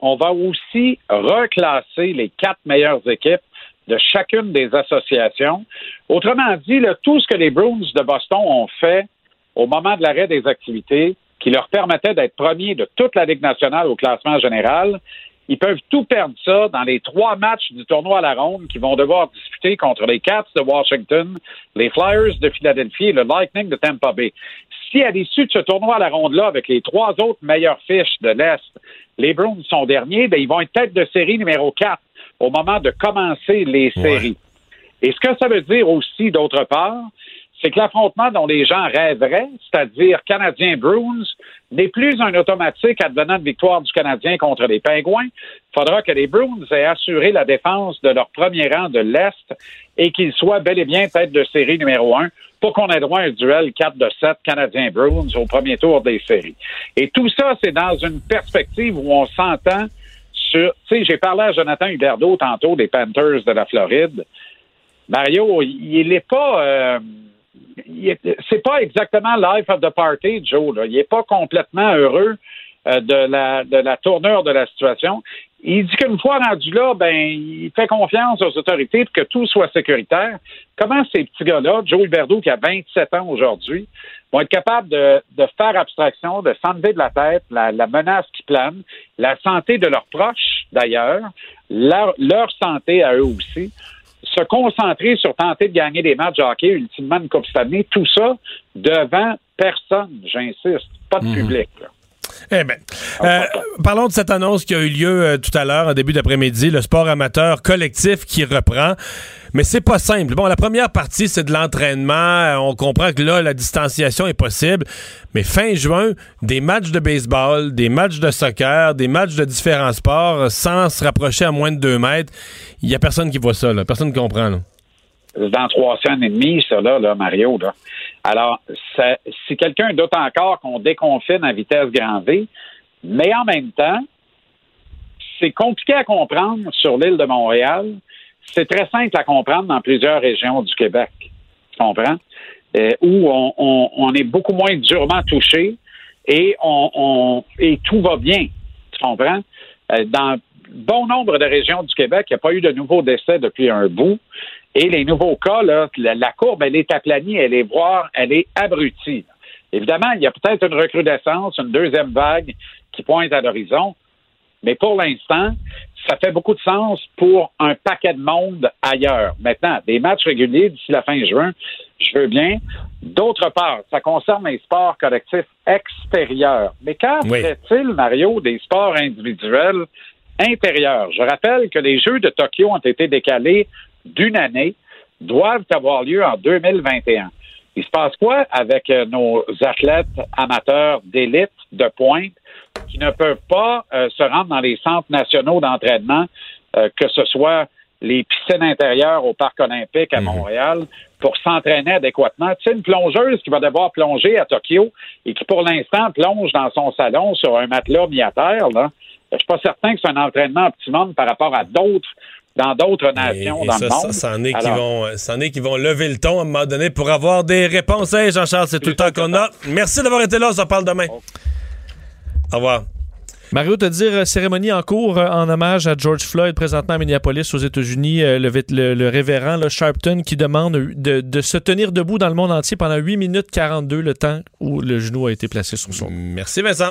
on va aussi reclasser les quatre meilleures équipes de chacune des associations. Autrement dit, tout ce que les Bruins de Boston ont fait au moment de l'arrêt des activités, qui leur permettait d'être premiers de toute la Ligue nationale au classement général, ils peuvent tout perdre ça dans les trois matchs du tournoi à la ronde qu'ils vont devoir disputer contre les Cats de Washington, les Flyers de Philadelphie et le Lightning de Tampa Bay. Si à l'issue de ce tournoi à la ronde-là, avec les trois autres meilleures fiches de l'Est, les Bruins sont derniers, ben, ils vont être tête de série numéro 4 au moment de commencer les séries. Et ce que ça veut dire aussi, d'autre part, c'est que l'affrontement dont les gens rêveraient, c'est-à-dire Canadien-Bruins, n'est plus un automatique advenant de victoire du Canadien contre les Pingouins. Il faudra que les Bruins aient assuré la défense de leur premier rang de l'Est et qu'ils soient bel et bien tête de série numéro un pour qu'on ait droit à un duel 4 de 7 Canadien-Bruins au premier tour des séries. Et tout ça, c'est dans une perspective où on s'entend Tu sais, j'ai parlé à Jonathan Huberdeau tantôt des Panthers de la Floride. Mario, il n'est pas... euh, c'est pas exactement life of the party, Joe. Il est pas complètement heureux de la de la tournure de la situation. Il dit qu'une fois rendu là, ben il fait confiance aux autorités pour que tout soit sécuritaire. Comment ces petits gars-là, Joe Huberdeau qui a 27 ans aujourd'hui, vont être capables de, de faire abstraction, de s'enlever de la tête la, la menace qui plane, la santé de leurs proches d'ailleurs, leur, leur santé à eux aussi, se concentrer sur tenter de gagner des matchs de hockey, ultimement une Coupe Stanley, tout ça devant personne, j'insiste, pas de public. là. Eh bien, euh, parlons de cette annonce qui a eu lieu euh, tout à l'heure, en début d'après-midi, le sport amateur collectif qui reprend. Mais c'est pas simple. Bon, la première partie, c'est de l'entraînement. Euh, On comprend que là, la distanciation est possible. Mais fin juin, des matchs de baseball, des matchs de soccer, des matchs de différents sports, sans se rapprocher à moins de deux mètres, il y a personne qui voit ça. Personne qui comprend, dans trois semaines et demie, ça, là Mario. Là. Alors, ça- si quelqu'un doute encore qu'on déconfine à vitesse grand V, mais en même temps, c'est compliqué à comprendre sur l'île de Montréal. C'est très simple à comprendre dans plusieurs régions du Québec. Tu comprends? Euh, où on, on- on est beaucoup moins durement touché et, on, on- et tout va bien. Tu comprends? Euh, dans bon nombre de régions du Québec, il n'y a pas eu de nouveaux décès depuis un bout. Et les nouveaux cas, là, la, la courbe, elle est aplanie, elle est voire, elle est abrutie. Évidemment, il y a peut-être une recrudescence, une deuxième vague qui pointe à l'horizon. Mais pour l'instant, ça fait beaucoup de sens pour un paquet de monde ailleurs. Maintenant, des matchs réguliers d'ici la fin juin, je veux bien. D'autre part, ça concerne les sports collectifs extérieurs. Mais qu'en Oui. fait-il, Mario, des sports individuels intérieurs? Je rappelle que les Jeux de Tokyo ont été décalés d'une année, doivent avoir lieu en 2021. Il se passe quoi avec euh, nos athlètes amateurs d'élite, de pointe, qui ne peuvent pas euh, se rendre dans les centres nationaux d'entraînement, euh, que ce soit les piscines intérieures au Parc olympique à Montréal, pour s'entraîner adéquatement? Tu sais, une plongeuse qui va devoir plonger à Tokyo et qui, pour l'instant, plonge dans son salon sur un matelas mis à terre, là, je suis pas certain que c'est un entraînement optimum par rapport à d'autres dans d'autres nations Et dans ça, le monde. ça, c'en est vont, euh, est qui vont lever le ton à un moment donné pour avoir des réponses. Hey, Jean-Charles, c'est tout le temps qu'on a. Merci d'avoir été là. On se parle demain. Au revoir. Mario, te dire euh, cérémonie en cours euh, en hommage à George Floyd présentement à Minneapolis aux États-Unis, euh, le, le- le révérend là, Sharpton qui demande de, de se tenir debout dans le monde entier pendant 8 minutes 42, le temps où le genou a été placé sur son. Merci Vincent.